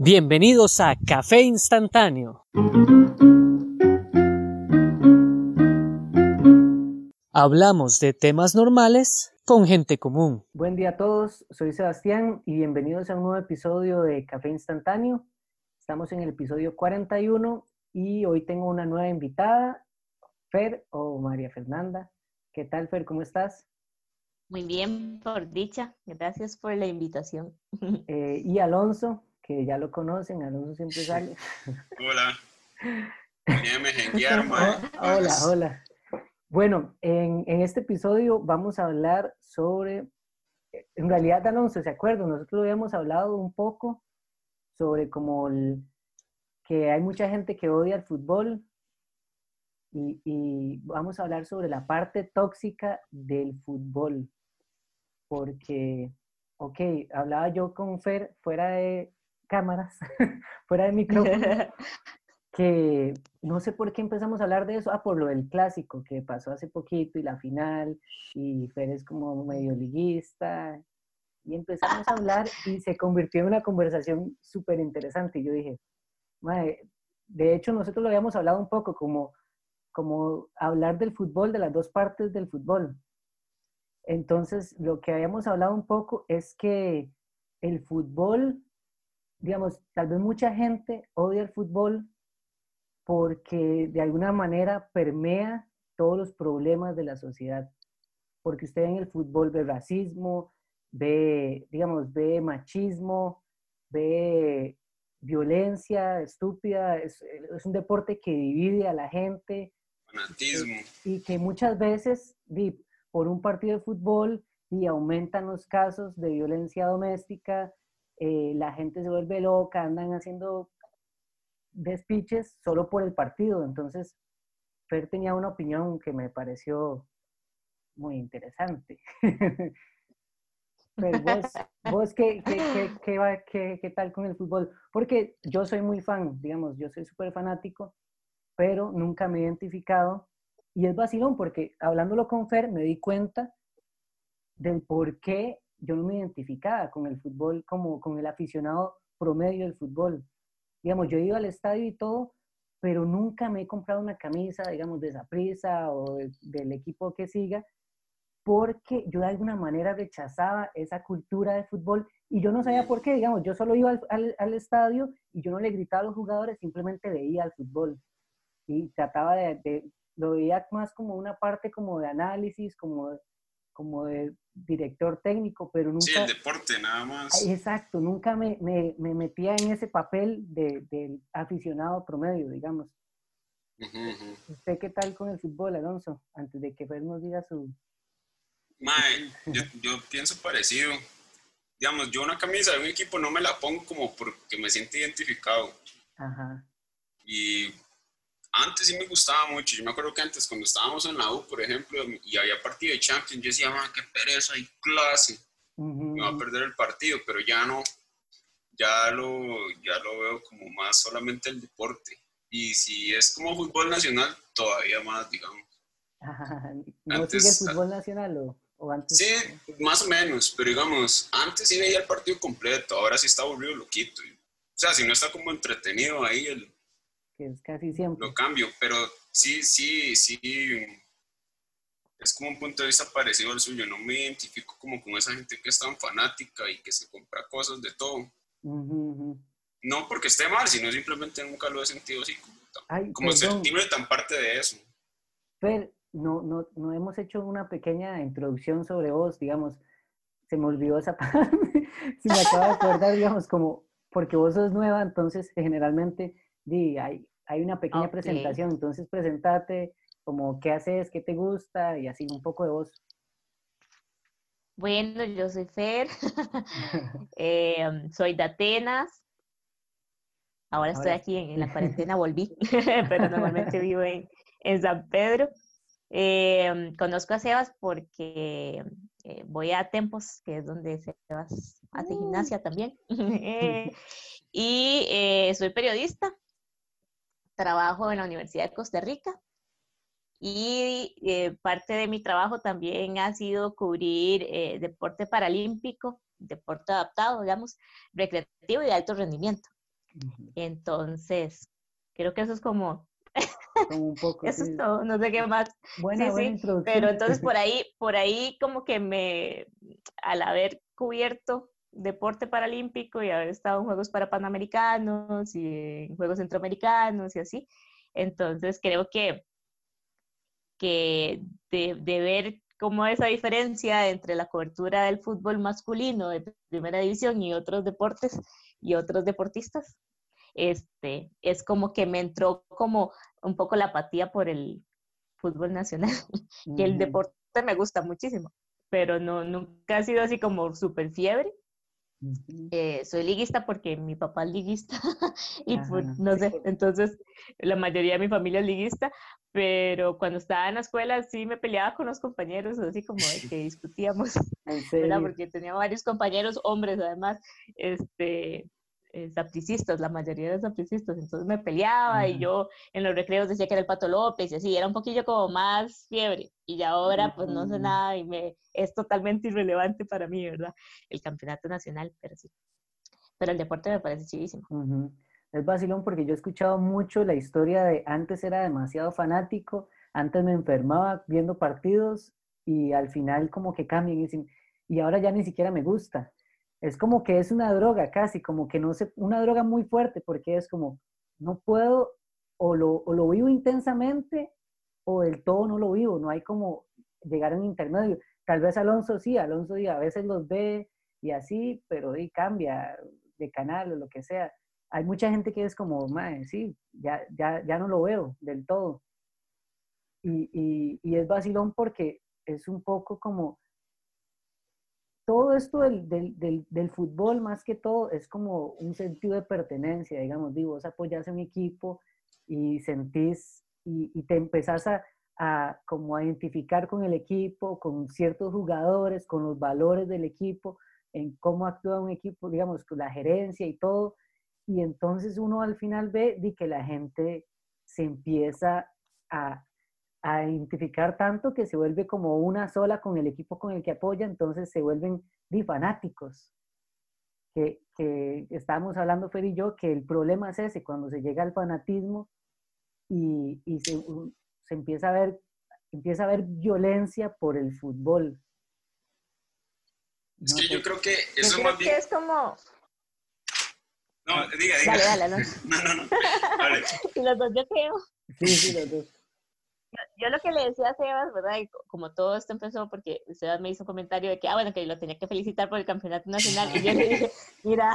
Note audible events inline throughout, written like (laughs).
Bienvenidos a Café Instantáneo. Hablamos de temas normales con gente común. Buen día a todos, soy Sebastián y bienvenidos a un nuevo episodio de Café Instantáneo. Estamos en el episodio 41 y hoy tengo una nueva invitada, Fer o María Fernanda. ¿Qué tal, Fer? ¿Cómo estás? Muy bien, por dicha. Gracias por la invitación. (laughs) Eh, y Alonso, que ya lo conocen, Alonso siempre sale. Hola. (laughs) Hola, hola. Bueno, en, en, este episodio vamos a hablar sobre, en realidad Alonso, ¿se acuerdan? Nosotros habíamos hablado un poco sobre como el, que hay mucha gente que odia el fútbol y, y, vamos a hablar sobre la parte tóxica del fútbol. Porque, ok, hablaba yo con Fer fuera de cámaras, (laughs) fuera de micrófono, (laughs) que no sé por qué empezamos a hablar de eso, ah, por lo del clásico que pasó hace poquito y la final, y Fer es como medio liguista, y empezamos a hablar y se convirtió en una conversación súper interesante. Y yo dije, de hecho nosotros lo habíamos hablado un poco como, como hablar del fútbol, de las dos partes del fútbol. Entonces, lo que habíamos hablado un poco es que el fútbol digamos, tal vez mucha gente odia el fútbol porque de alguna manera permea todos los problemas de la sociedad. Porque usted en el fútbol ve racismo, ve, digamos, ve machismo, ve violencia estúpida, es, un deporte que divide a la gente. Fanatismo. Y que muchas veces, por un partido de fútbol, y aumentan los casos de violencia doméstica, eh, la gente se vuelve loca, andan haciendo despiches solo por el partido. Entonces, Fer tenía una opinión que me pareció muy interesante. (laughs) Pero vos, vos ¿qué, qué, qué, qué, tal con el fútbol? Porque yo soy muy fan, digamos, yo soy súper fanático, pero nunca me he identificado. Y es vacilón porque hablándolo con Fer me di cuenta del por qué yo no me identificaba con el fútbol como con el aficionado promedio del fútbol. Digamos, yo iba al estadio y todo, pero nunca me he comprado una camisa, digamos, de esa prisa o del equipo que siga, porque yo de alguna manera rechazaba esa cultura de fútbol y yo no sabía por qué, digamos, yo solo iba al, al, estadio y yo no le gritaba a los jugadores, simplemente veía el fútbol y trataba de, de, lo veía más como una parte como de análisis, como como de director técnico, pero nunca... Sí, el deporte nada más. Exacto, nunca me, me, me metía en ese papel del de aficionado promedio, digamos. ¿Usted qué tal con el fútbol, Alonso? Antes de que Fer nos diga su... Mae, yo, yo pienso parecido. Digamos, yo una camisa de un equipo no me la pongo como porque me siento identificado. Ajá. Y antes sí me gustaba mucho. Yo me acuerdo que antes, cuando estábamos en la U, por ejemplo, y había partido de Champions, yo decía, qué pereza, hay clase. Me va a perder el partido, pero ya no. Ya lo, ya lo veo como más solamente el deporte. Y si es como fútbol nacional, todavía más, digamos. ¿No antes, sigue el fútbol nacional o, antes? Sí, más o menos, pero digamos, antes sí veía el partido completo, ahora sí está aburrido, lo quito. O sea, si no está como entretenido ahí el que es casi siempre. Lo cambio, pero sí, sí, sí. Es como un punto de vista parecido al suyo. No me identifico como con esa gente que es tan fanática y que se compra cosas de todo. No porque esté mal, sino simplemente nunca lo he sentido así, como, Ay, como sentirme tan parte de eso. Pero no, no, no hemos hecho una pequeña introducción sobre vos, digamos. Se me olvidó esa (laughs) parte. si me acabo de acordar, digamos, como porque vos sos nueva, entonces generalmente di, hay, hay una pequeña presentación, entonces presentate como qué haces, qué te gusta y así un poco de voz. Bueno, yo soy Fer, (laughs) em, soy de Atenas, ahora, estoy aquí en, la cuarentena, volví, (laughs) (laughs) pero normalmente vivo en, San Pedro. Em, conozco a Sebas porque eh, voy a Tempos, que es donde Sebas hace uh. gimnasia también, y eh, soy periodista, trabajo en la Universidad de Costa Rica y eh, parte de mi trabajo también ha sido cubrir eh, deporte paralímpico, deporte adaptado, digamos, recreativo y de alto rendimiento. Entonces, creo que eso es como... (laughs) un poco, eso es todo, no sé qué más. Buena, buena Pero entonces (laughs) por ahí, por ahí como que me, al haber cubierto deporte paralímpico y haber estado en Juegos para Panamericanos y en Juegos Centroamericanos y así, entonces creo que, que de, de ver cómo esa diferencia entre la cobertura del fútbol masculino de primera división y otros deportes y otros deportistas, este, es como que me entró como un poco la apatía por el fútbol nacional, (laughs) que el deporte me gusta muchísimo, pero no, nunca ha sido así como súper fiebre, eh, soy liguista porque mi papá es liguista (laughs) y pues, no. sé, entonces la mayoría de mi familia es liguista, pero cuando estaba en la escuela sí me peleaba con los compañeros, así como de (laughs) que discutíamos, porque tenía varios compañeros hombres además, este, eh, sapricistas, la mayoría de sapricistas, entonces me peleaba y yo en los recreos decía que era el Pato López y así, era un poquillo como más fiebre y ya ahora pues no sé nada y me es totalmente irrelevante para mí, ¿verdad? El campeonato nacional, pero sí. Pero el deporte me parece chidísimo. Es vacilón porque yo he escuchado mucho la historia de antes era demasiado fanático, antes me enfermaba viendo partidos y al final como que cambian y, y ahora ya ni siquiera me gusta es como que es una droga casi, como que no sé, una droga muy fuerte, porque es como, no puedo, o lo, o lo vivo intensamente, o del todo no lo vivo, no hay como llegar a un intermedio. Tal vez Alonso sí, Alonso sí, a veces los ve y así, pero y cambia de canal o lo que sea. Hay mucha gente que es como, madre, sí, ya, ya, ya no lo veo del todo. Y, y, y es vacilón porque es un poco como, todo esto del, del, del, fútbol, más que todo, es como un sentido de pertenencia, digamos, digo, vos apoyas a un equipo y sentís y, y te empezás a, a, como a identificar con el equipo, con ciertos jugadores, con los valores del equipo, en cómo actúa un equipo, digamos, con la gerencia y todo. Y entonces uno al final ve de que la gente se empieza a, a identificar tanto que se vuelve como una sola con el equipo con el que apoya, entonces se vuelven fanáticos. Que, que estábamos hablando Fer y yo, que el problema es ese, cuando se llega al fanatismo y, y se, se, empieza a ver empieza a haber violencia por el fútbol. Es que yo creo que eso es más bien... es como... No, diga, diga. Dale, dale, no. (laughs) no, no, no. (laughs) Vale. los dos yo creo. Sí, sí, los dos yo lo que le decía a Sebas, ¿verdad? Y como todo esto empezó porque Sebas me hizo un comentario de que, ah, bueno, que lo tenía que felicitar por el campeonato nacional. Y yo le dije, mira,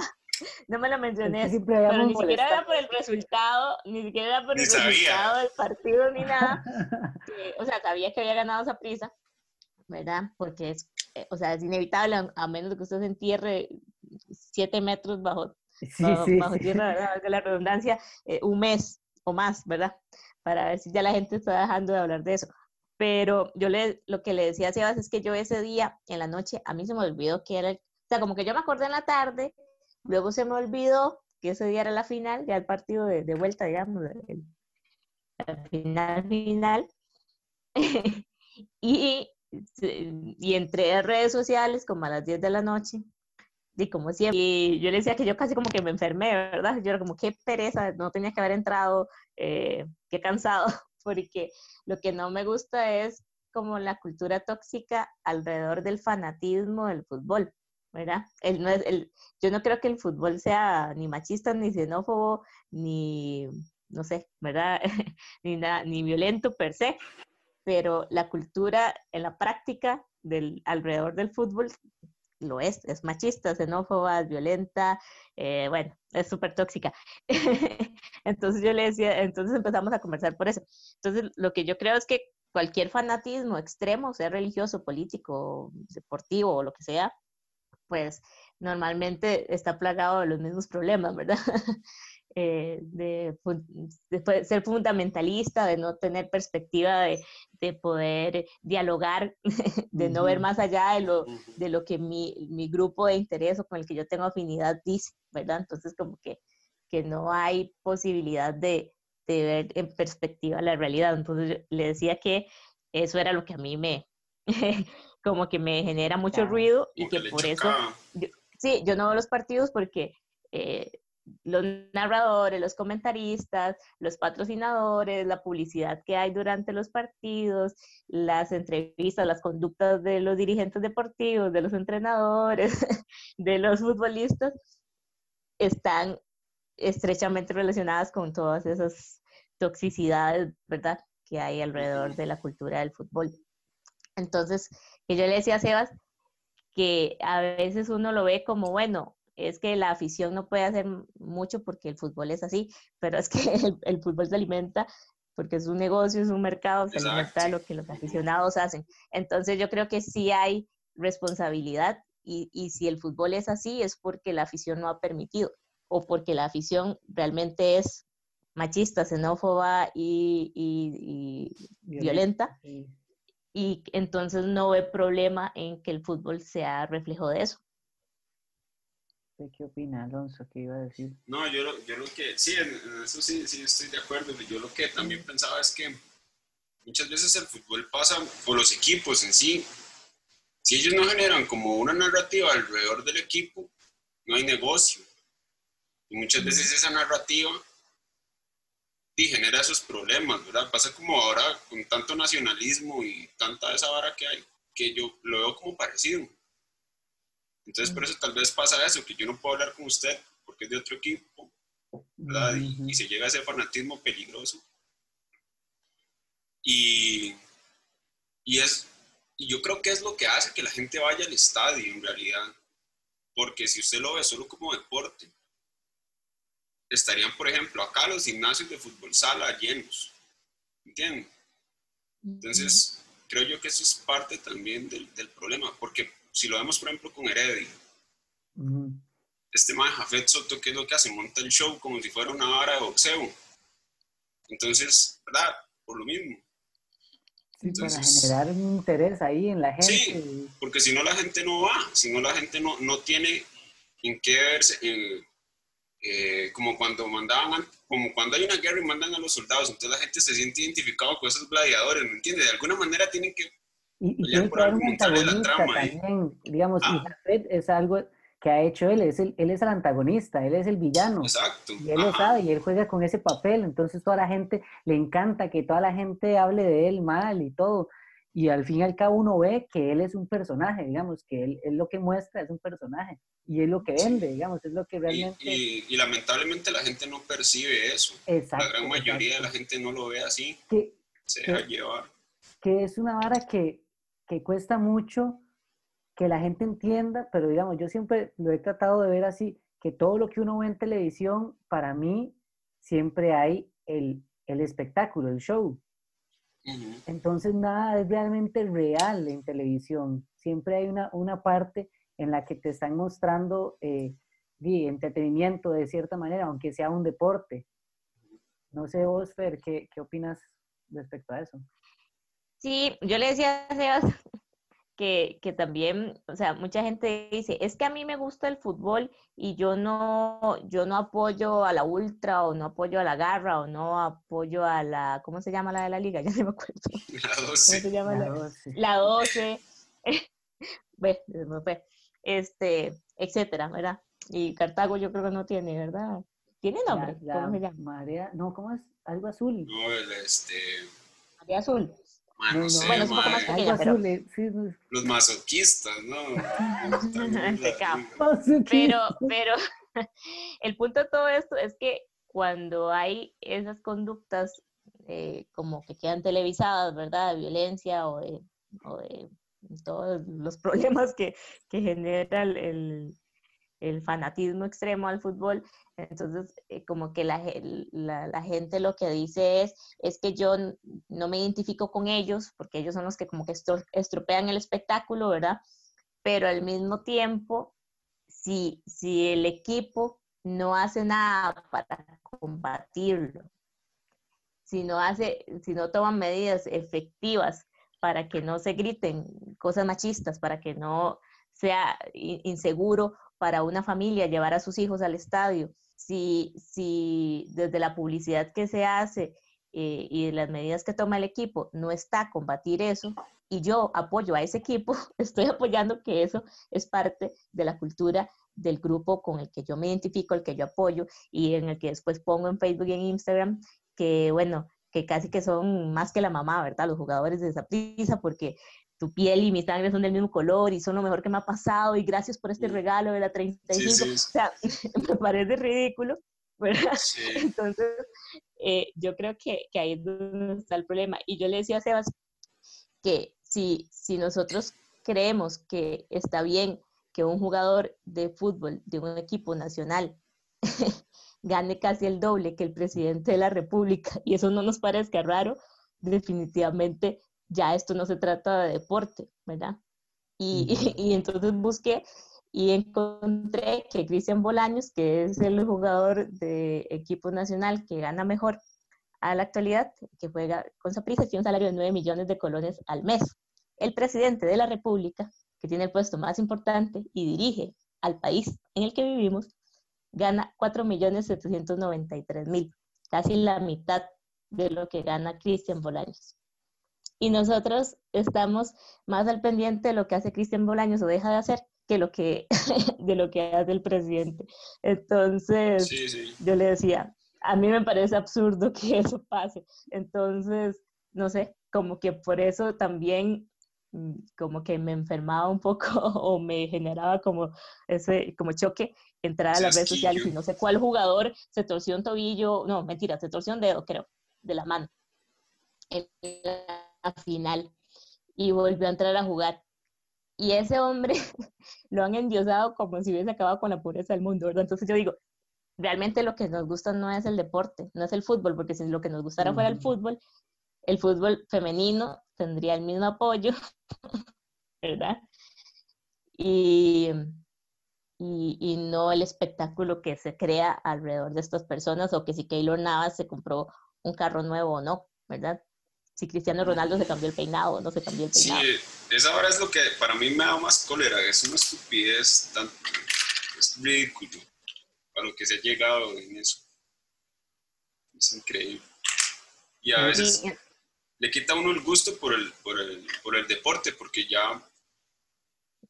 no me lo mencioné, pero ni siquiera era por el resultado, ni siquiera era por el resultado del partido ni nada. (laughs) o sea, sabía que había ganado esa prisa, ¿verdad? Porque es, eh, o sea, es inevitable, a menos que usted se entierre siete metros bajo, bajo, tierra, ¿verdad? De la redundancia, eh, un mes o más, ¿verdad? Para ver si ya la gente está dejando de hablar de eso. Pero yo le, lo que le decía a Sebas es que yo ese día, en la noche, a mí se me olvidó que era, o sea, como que yo me acordé en la tarde, luego se me olvidó que ese día era la final, ya el partido de, de vuelta, digamos, el, final final. (laughs) y, y entré a redes sociales como a las 10 de la noche y como siempre, y yo le decía que yo casi como que me enfermé, ¿verdad? Yo era como, qué pereza, no tenía que haber entrado, eh, qué cansado, (laughs) porque lo que no me gusta es como la cultura tóxica alrededor del fanatismo del fútbol, ¿verdad? El, no es, el, yo no creo que el fútbol sea ni machista, ni xenófobo, ni, no sé, ¿verdad? (laughs) ni, nada, ni violento per se, pero la cultura en la práctica del, alrededor del fútbol lo es, es machista, xenófoba, es violenta, eh, bueno, es súper tóxica. (laughs) entonces yo le decía, entonces empezamos a conversar por eso. Entonces lo que yo creo es que cualquier fanatismo extremo, sea religioso, político, deportivo o lo que sea, pues normalmente está plagado de los mismos problemas, ¿verdad? (laughs) Eh, de, ser fundamentalista, de no tener perspectiva de, de poder dialogar, (laughs) de no ver más allá de lo, de lo que mi, mi, grupo de interés o con el que yo tengo afinidad dice, ¿verdad? Entonces como que, que no hay posibilidad de, de ver en perspectiva la realidad. Entonces le decía que eso era lo que a mí me, (laughs) como que me genera mucho ruido y que por eso, sí, yo no veo los partidos porque eh, los narradores, los comentaristas, los patrocinadores, la publicidad que hay durante los partidos, las entrevistas, las conductas de los dirigentes deportivos, de los entrenadores, (laughs) de los futbolistas, están estrechamente relacionadas con todas esas toxicidades, ¿verdad?, que hay alrededor de la cultura del fútbol. Entonces, que yo le decía a Sebas que a veces uno lo ve como, bueno, es que la afición no puede hacer mucho porque el fútbol es así, pero es que (laughs) el, fútbol se alimenta porque es un negocio, es un mercado, se alimenta lo que los aficionados hacen. Entonces yo creo que sí hay responsabilidad y, y, si el fútbol es así es porque la afición no ha permitido o porque la afición realmente es machista, xenófoba y, y, violenta. Y entonces no ve problema en que el fútbol sea reflejo de eso. ¿Qué opina Alonso? ¿Qué iba a decir? No, yo, lo, yo lo que, sí, en eso sí, sí estoy de acuerdo. Yo lo que también pensaba es que muchas veces el fútbol pasa, o los equipos en sí, si ellos no generan como una narrativa alrededor del equipo, no hay negocio. Y muchas veces esa narrativa y genera esos problemas, ¿verdad? Pasa como ahora con tanto nacionalismo y tanta esa vara que hay, que yo lo veo como parecido. Entonces, por eso tal vez pasa eso, que yo no puedo hablar con usted porque es de otro equipo, ¿verdad? y, se llega a ese fanatismo peligroso. Y, y, es, y yo creo que es lo que hace que la gente vaya al estadio en realidad. Porque si usted lo ve solo como deporte, estarían, por ejemplo, acá los gimnasios de fútbol sala llenos. ¿Entienden? Entonces, creo yo que eso es parte también del, del problema, porque si lo vemos, por ejemplo, con Heredia, este man Jafet Soto, ¿qué es lo que hace? Monta el show como si fuera una vara de boxeo. Entonces, ¿verdad? Por lo mismo. Sí, para generar un interés ahí en la gente. Sí, porque si no la gente no va, si no la gente no, no tiene en qué verse, eh, como cuando mandaban, como cuando hay una guerra y mandan a los soldados, entonces la gente se siente identificado con esos gladiadores, ¿me entiendes? De alguna manera tienen que y, y tiene que haber un antagonista también, digamos, ah. es algo que ha hecho él, es el, él es el antagonista, él es el villano. Exacto. Y él lo sabe y él juega con ese papel, entonces toda la gente le encanta que toda la gente hable de él mal y todo. Y al fin y al cabo uno ve que él es un personaje, digamos, que él, él lo que muestra es un personaje y es lo que vende, digamos, es lo que realmente... Y, y, lamentablemente la gente no percibe eso. Exacto, la gran mayoría de la gente no lo ve así. Que, se deja llevar. Que es una vara que que cuesta mucho que la gente entienda, pero digamos, yo siempre lo he tratado de ver así, que todo lo que uno ve en televisión, para mí, siempre hay el, el espectáculo, el show. Entonces nada es realmente real en televisión. Siempre hay una, una parte en la que te están mostrando eh, entretenimiento de cierta manera, aunque sea un deporte. No sé vos, Fer, ¿qué, qué opinas respecto a eso? Sí, yo le decía a Sebas (laughs) que, que, también, o sea, mucha gente dice, es que a mí me gusta el fútbol y yo no, yo no apoyo a la Ultra o no apoyo a la Garra o no apoyo a la, ¿cómo se llama la de la liga? (laughs) Ya no me acuerdo. La 12. ¿Cómo se llama la, 12? La 12. (laughs) este, etcétera, ¿verdad? Y Cartago yo creo que no tiene, ¿verdad? ¿Tiene nombre? ¿Cómo se llama? María, no, ¿cómo es? Algo azul. No, el este... María Azul. Bueno, es un poco más pequeña, pero... Los masoquistas, ¿no? (laughs) pero, pero (laughs) el punto de todo esto es que cuando hay esas conductas eh, como que quedan televisadas, ¿verdad? De violencia o de, o de todos los (laughs) problemas que, que genera el, el fanatismo extremo al fútbol. Entonces, eh, como que la, la, gente lo que dice es, es que yo no me identifico con ellos, porque ellos son los que como que estropean el espectáculo, ¿verdad? Pero al mismo tiempo, si, si el equipo no hace nada para combatirlo, si no, hace, si no toman medidas efectivas para que no se griten cosas machistas, para que no sea inseguro para una familia llevar a sus hijos al estadio, si, si desde la publicidad que se hace eh, y las medidas que toma el equipo no está combatir eso, y yo apoyo a ese equipo, (laughs) estoy apoyando que eso es parte de la cultura del grupo con el que yo me identifico, el que yo apoyo y en el que después pongo en Facebook y en Instagram que, bueno, que casi que son más que la mamá, ¿verdad? Los jugadores de esa prisa, porque tu piel y mi sangre son del mismo color y son lo mejor que me ha pasado y gracias por este regalo de la 35. O sea, (laughs) me parece ridículo, ¿verdad? (laughs) Entonces, eh, yo creo que, que, ahí es donde está el problema. Y yo le decía a Sebas que si, si nosotros creemos que está bien que un jugador de fútbol de un equipo nacional (laughs) gane casi el doble que el presidente de la República y eso no nos parezca raro, definitivamente ya esto no se trata de deporte, ¿verdad? Y, (laughs) y, entonces busqué y encontré que Cristian Bolaños, que es el jugador de equipo nacional que gana mejor a la actualidad, que juega con Saprissa, tiene un salario de 9 millones de colones al mes. El presidente de la República, que tiene el puesto más importante y dirige al país en el que vivimos, gana 4.793.000, casi la mitad de lo que gana Cristian Bolaños. Y nosotros estamos más al pendiente de lo que hace Cristian Bolaños o deja de hacer que lo que (laughs) de lo que hace el presidente. Entonces, yo le decía, a mí me parece absurdo que (laughs) eso pase. Entonces, no sé, como que por eso también mm, como que me enfermaba un poco (laughs) o me generaba como ese como choque entrar a las redes sociales y no sé cuál jugador se torció un tobillo, no, mentira, se torció un dedo, creo, de la mano en la final y volvió a entrar a jugar. Y ese hombre (laughs) lo han endiosado como si hubiese acabado con la pobreza del mundo, ¿verdad? Entonces yo digo, realmente lo que nos gusta no es el deporte, no es el fútbol, porque si lo que nos gustara fuera el fútbol, el fútbol femenino tendría el mismo apoyo, (laughs) ¿verdad? Y, y, no el espectáculo que se crea alrededor de estas personas o que si Keylor Navas se compró un carro nuevo o no, ¿verdad? Si Cristiano Ronaldo se cambió el peinado o no se cambió el peinado. Sí, esa hora es lo que para mí me da más cólera, es una estupidez, tan, es ridículo para lo que se ha llegado en eso. Es increíble. Y a veces le quita a uno el gusto por el, por el, por el deporte, porque ya,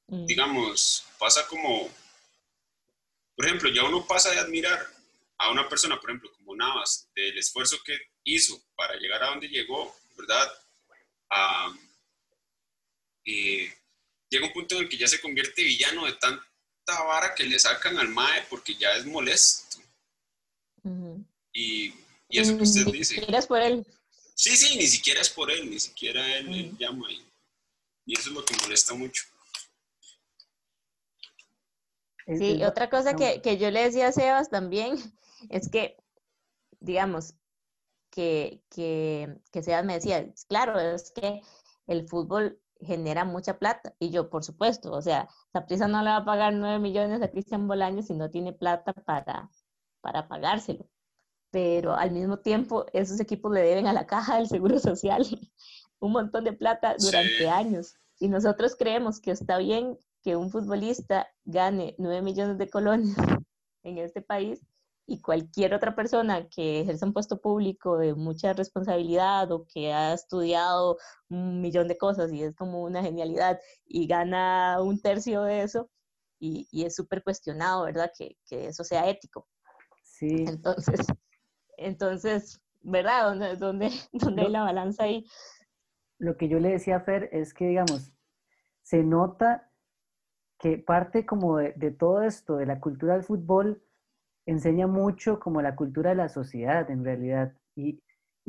mm. digamos, pasa como por ejemplo, ya uno pasa de admirar a una persona, por ejemplo, como Navas, del esfuerzo que hizo para llegar a donde llegó, ¿verdad? y llega un punto en el que ya se convierte villano de tanta vara que le sacan al MAE porque ya es molesto. y, y, eso que usted dice. Ni siquiera es por él. Sí, sí, ni siquiera es por él, ni siquiera él, llama. Y, y eso es lo que molesta mucho. Sí, otra cosa que, que, yo le decía a Sebas también (laughs) es que, digamos, que, que, que Sebas me decía, claro, es que el fútbol genera mucha plata. Y yo, por supuesto, o sea, Saprisa no le va a pagar nueve millones a Cristian Bolaños si no tiene plata para, para pagárselo. Pero al mismo tiempo, esos equipos le deben a la caja del Seguro Social (laughs) un montón de plata durante años. Y nosotros creemos que está bien que un futbolista gane 9 millones de colones (laughs) en este país y cualquier otra persona que ejerza un puesto público de mucha responsabilidad o que ha estudiado un millón de cosas y es como una genialidad y gana un tercio de eso y, y es súper cuestionado, ¿verdad? Que, que, eso sea ético. Sí. Entonces, (laughs) entonces ¿verdad? ¿Dónde, dónde, (laughs) dónde hay la balanza ahí? Lo que yo le decía a Fer es que, digamos, se nota que parte como de, todo esto, de la cultura del fútbol, enseña mucho como la cultura de la sociedad en realidad. Y,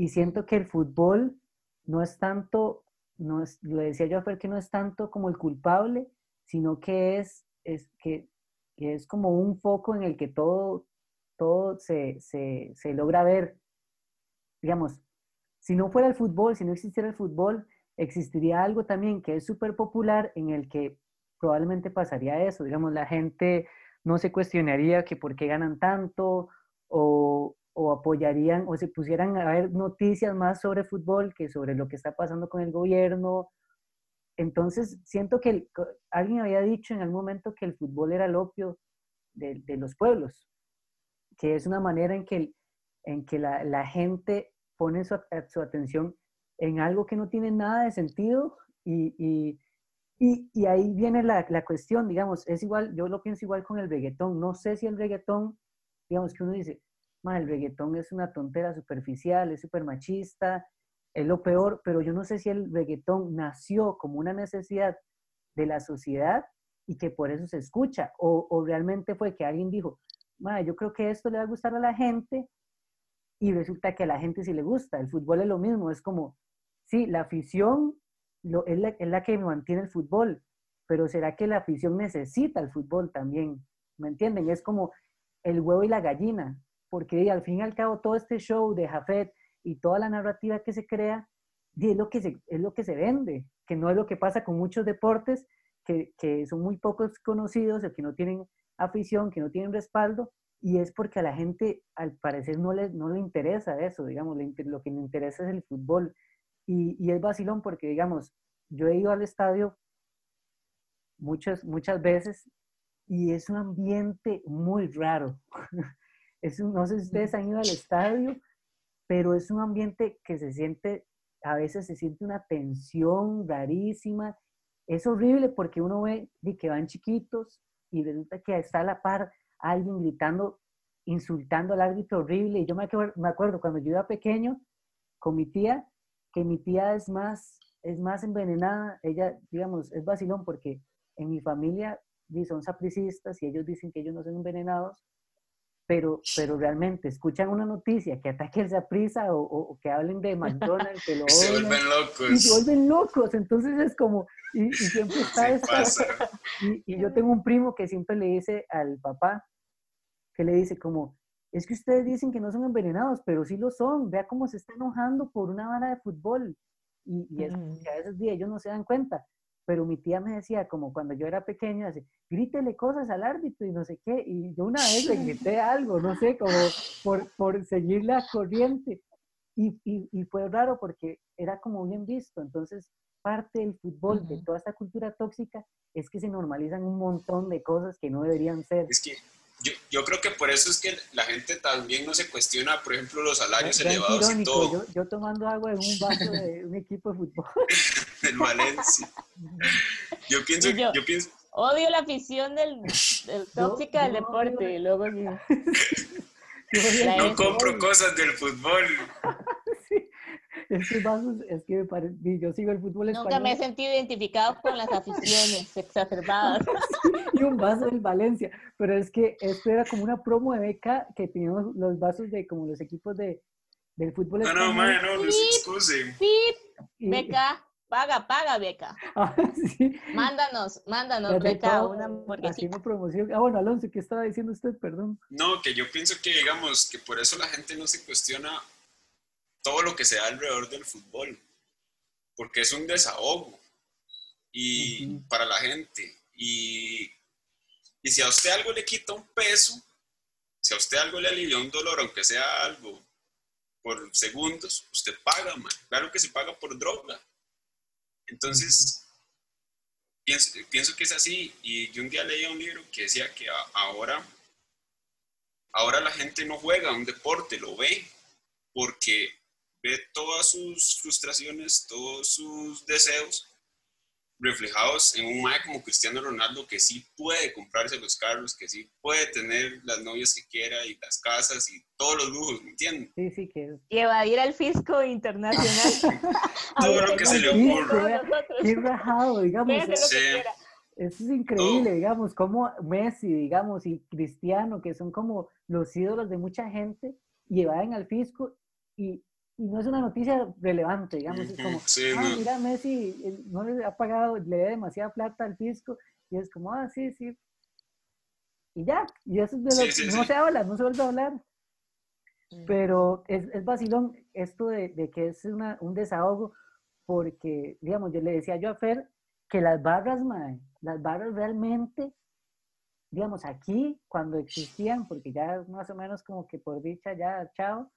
siento que el fútbol no es tanto, no es, lo decía yo a Fer, que no es tanto como el culpable, sino que es, es, que, es como un foco en el que todo, todo se, se logra ver. Digamos, si no fuera el fútbol, si no existiera el fútbol, existiría algo también que es súper popular en el que probablemente pasaría eso, digamos, la gente no se cuestionaría que por qué ganan tanto o, o apoyarían o se pusieran a ver noticias más sobre fútbol que sobre lo que está pasando con el gobierno. Entonces, siento que alguien había dicho en algún momento que el fútbol era el opio de, de los pueblos, que es una manera en que, en que la, la gente pone su, su, atención en algo que no tiene nada de sentido Y, y, y, ahí viene la, la, cuestión, digamos, es igual, yo lo pienso igual con el reggaetón. No sé si el reggaetón, digamos que uno dice, el reggaetón es una tontera superficial, es súper machista, es lo peor, pero yo no sé si el reggaetón nació como una necesidad de la sociedad y que por eso se escucha, o, o realmente fue que alguien dijo, yo creo que esto le va a gustar a la gente y resulta que a la gente sí le gusta. El fútbol es lo mismo, es como, sí, la afición lo, es, la, que mantiene el fútbol, pero ¿será que la afición necesita el fútbol también? ¿Me entienden? Es como el huevo y la gallina, porque al fin y al cabo todo este show de Jafet y toda la narrativa que se crea es lo que se, es lo que se vende, que no es lo que pasa con muchos deportes que, que son muy pocos conocidos o que no tienen afición, que no tienen respaldo, y es porque a la gente al parecer no le, no le interesa eso, digamos, lo que le interesa es el fútbol. Y, y es vacilón porque, digamos, yo he ido al estadio muchas, muchas veces y es un ambiente muy raro. (laughs) es no sé si ustedes han ido al estadio, pero es un ambiente que se siente, a veces se siente una tensión rarísima. Es horrible porque uno ve de que van chiquitos y resulta que está a la par alguien gritando, insultando al árbitro horrible. Y yo me acuerdo, me acuerdo cuando yo era pequeño con mi tía, que mi tía es más, es más envenenada. Ella, digamos, es vacilón porque en mi familia son sapricistas y ellos dicen que ellos no son envenenados, pero, pero realmente escuchan una noticia que ataque el Saprisa o, o, que hablen de McDonald's, que lo (laughs) se vuelven locos. Y se vuelven locos, entonces es como, y, siempre (laughs) está esta, (laughs) y, y, yo tengo un primo que siempre le dice al papá, que le dice como, es que ustedes dicen que no son envenenados, pero sí lo son, vea cómo se está enojando por una vara de fútbol. Y, y es que a veces ellos no se dan cuenta. Pero mi tía me decía, como cuando yo era pequeño, así, grítele cosas al árbitro y no sé qué, y yo una vez le grité algo, no sé, como por, por seguir la corriente, y, y, y, fue raro porque era como bien visto, entonces parte del fútbol, de toda esta cultura tóxica, es que se normalizan un montón de cosas que no deberían ser. Es que yo, yo, creo que por eso es que la gente también no se cuestiona, por ejemplo, los salarios elevados y todo. Yo, yo, tomando agua en un vaso de (laughs) un equipo de fútbol. del Valencia. Yo pienso, yo, yo, pienso... Odio la afición del, del tóxica del deporte, luego (laughs) no compro cosas del fútbol. Es que, es que yo sigo el fútbol español. Nunca me he sentido identificado con las aficiones (laughs) exacerbadas. y un vaso del Valencia. Pero es que esto era como una promo de beca que teníamos los vasos de como los equipos de, del fútbol no, español. No, no, no, no excusen. Beca. Paga, paga, beca. (laughs) Ah, sí. Mándanos, mándanos, beca, una hamburguesita. promoción. Ah, bueno, Alonso, ¿qué estaba diciendo usted? Perdón. No, que yo pienso que, digamos, que por eso la gente no se cuestiona todo lo que se da alrededor del fútbol, porque es un desahogo y para la gente. Y, y si a usted algo le quita un peso, si a usted algo le alivia un dolor, aunque sea algo por segundos, usted paga, man. Claro que se paga por droga. Entonces, pienso, pienso, que es así. Y yo un día leí un libro que decía que ahora, ahora la gente no juega un deporte, lo ve, porque ve todas sus frustraciones, todos sus deseos reflejados en un mae como Cristiano Ronaldo que sí puede comprarse los carros, que sí puede tener las novias que quiera y las casas y todos los lujos, ¿me entiendes? Sí, sí, que Y evadir al fisco internacional. (laughs) Todo lo que se le ocurra. Qué rajado, digamos. Eso es increíble, digamos, como Messi, digamos, y Cristiano, que son como los ídolos de mucha gente, llevan al fisco y y no es una noticia relevante, digamos, es como, ah, mira, Messi no le ha pagado, le debe demasiada plata al fisco, y es como, ah, sí, sí. Y ya, y eso es de lo que no se habla, no se vuelve a hablar. Mm. Pero es, es vacilón esto de, de que es una, un desahogo, porque, digamos, yo le decía yo a Fer que las barras, mae, las barras realmente, digamos, aquí, cuando existían, porque ya más o menos como que por dicha ya, chao,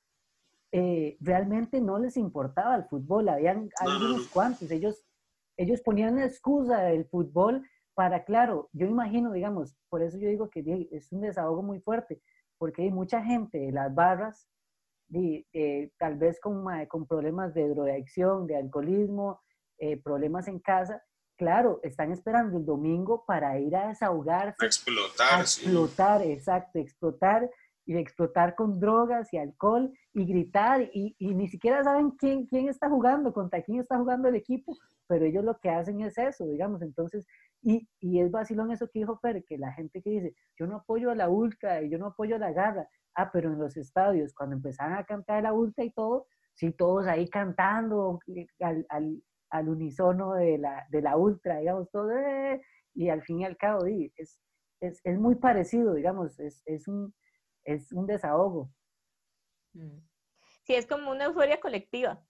eh, realmente no les importaba el fútbol, habían algunos cuantos, ellos, ellos ponían la excusa del fútbol para, claro, yo imagino, digamos, por eso yo digo que es un desahogo muy fuerte, porque hay mucha gente de las barras, de, tal vez con, con problemas de drogadicción, de alcoholismo, eh, problemas en casa, claro, están esperando el domingo para ir a desahogarse. A explotar. A explotar, exacto, explotar y explotar con drogas y alcohol y gritar y, y, ni siquiera saben quién, quién está jugando, contra quién está jugando el equipo, pero ellos lo que hacen es eso, digamos, entonces, y, y es vacilón eso que dijo Fer, que la gente que dice, yo no apoyo a la ultra y yo no apoyo a la garra, ah, pero en los estadios, cuando empezaron a cantar la ultra y todo, sí, todos ahí cantando al, al, al unísono de la, de la ultra, digamos, todo, eh", y al fin y al cabo, es, es, es muy parecido, digamos, es, es un es un desahogo. Mm. Sí, es como una euforia colectiva.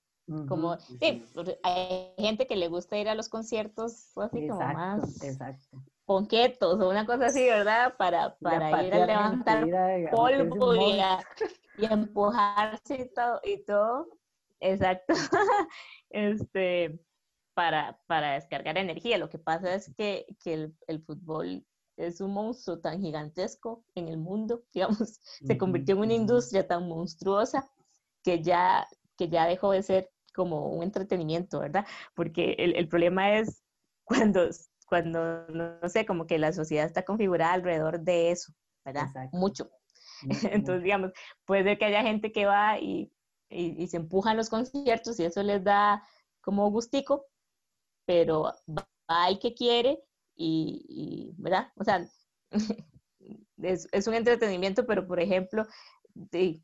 Como, sí, hay gente que le gusta ir a los conciertos así como más exacto. ponquetos o una cosa así, ¿verdad? Para, para ir a levantar polvo y, a, y, empujarse y todo, y todo. Exacto. (laughs) este, para, para descargar energía. Lo que pasa es que, que el, el, fútbol es un monstruo tan gigantesco en el mundo, (laughs) digamos, se convirtió en una industria tan monstruosa que ya, que ya dejó de ser como un entretenimiento, ¿verdad? Porque el, el problema es cuando, cuando, no sé, como que la sociedad está configurada alrededor de eso, ¿verdad? Mucho. (laughs) Entonces, digamos, puede ser que haya gente que va y, y, y se empuja en los conciertos y eso les da como gustico, pero va el que quiere y, ¿verdad? O sea, (laughs) es, es, un entretenimiento, pero por ejemplo, de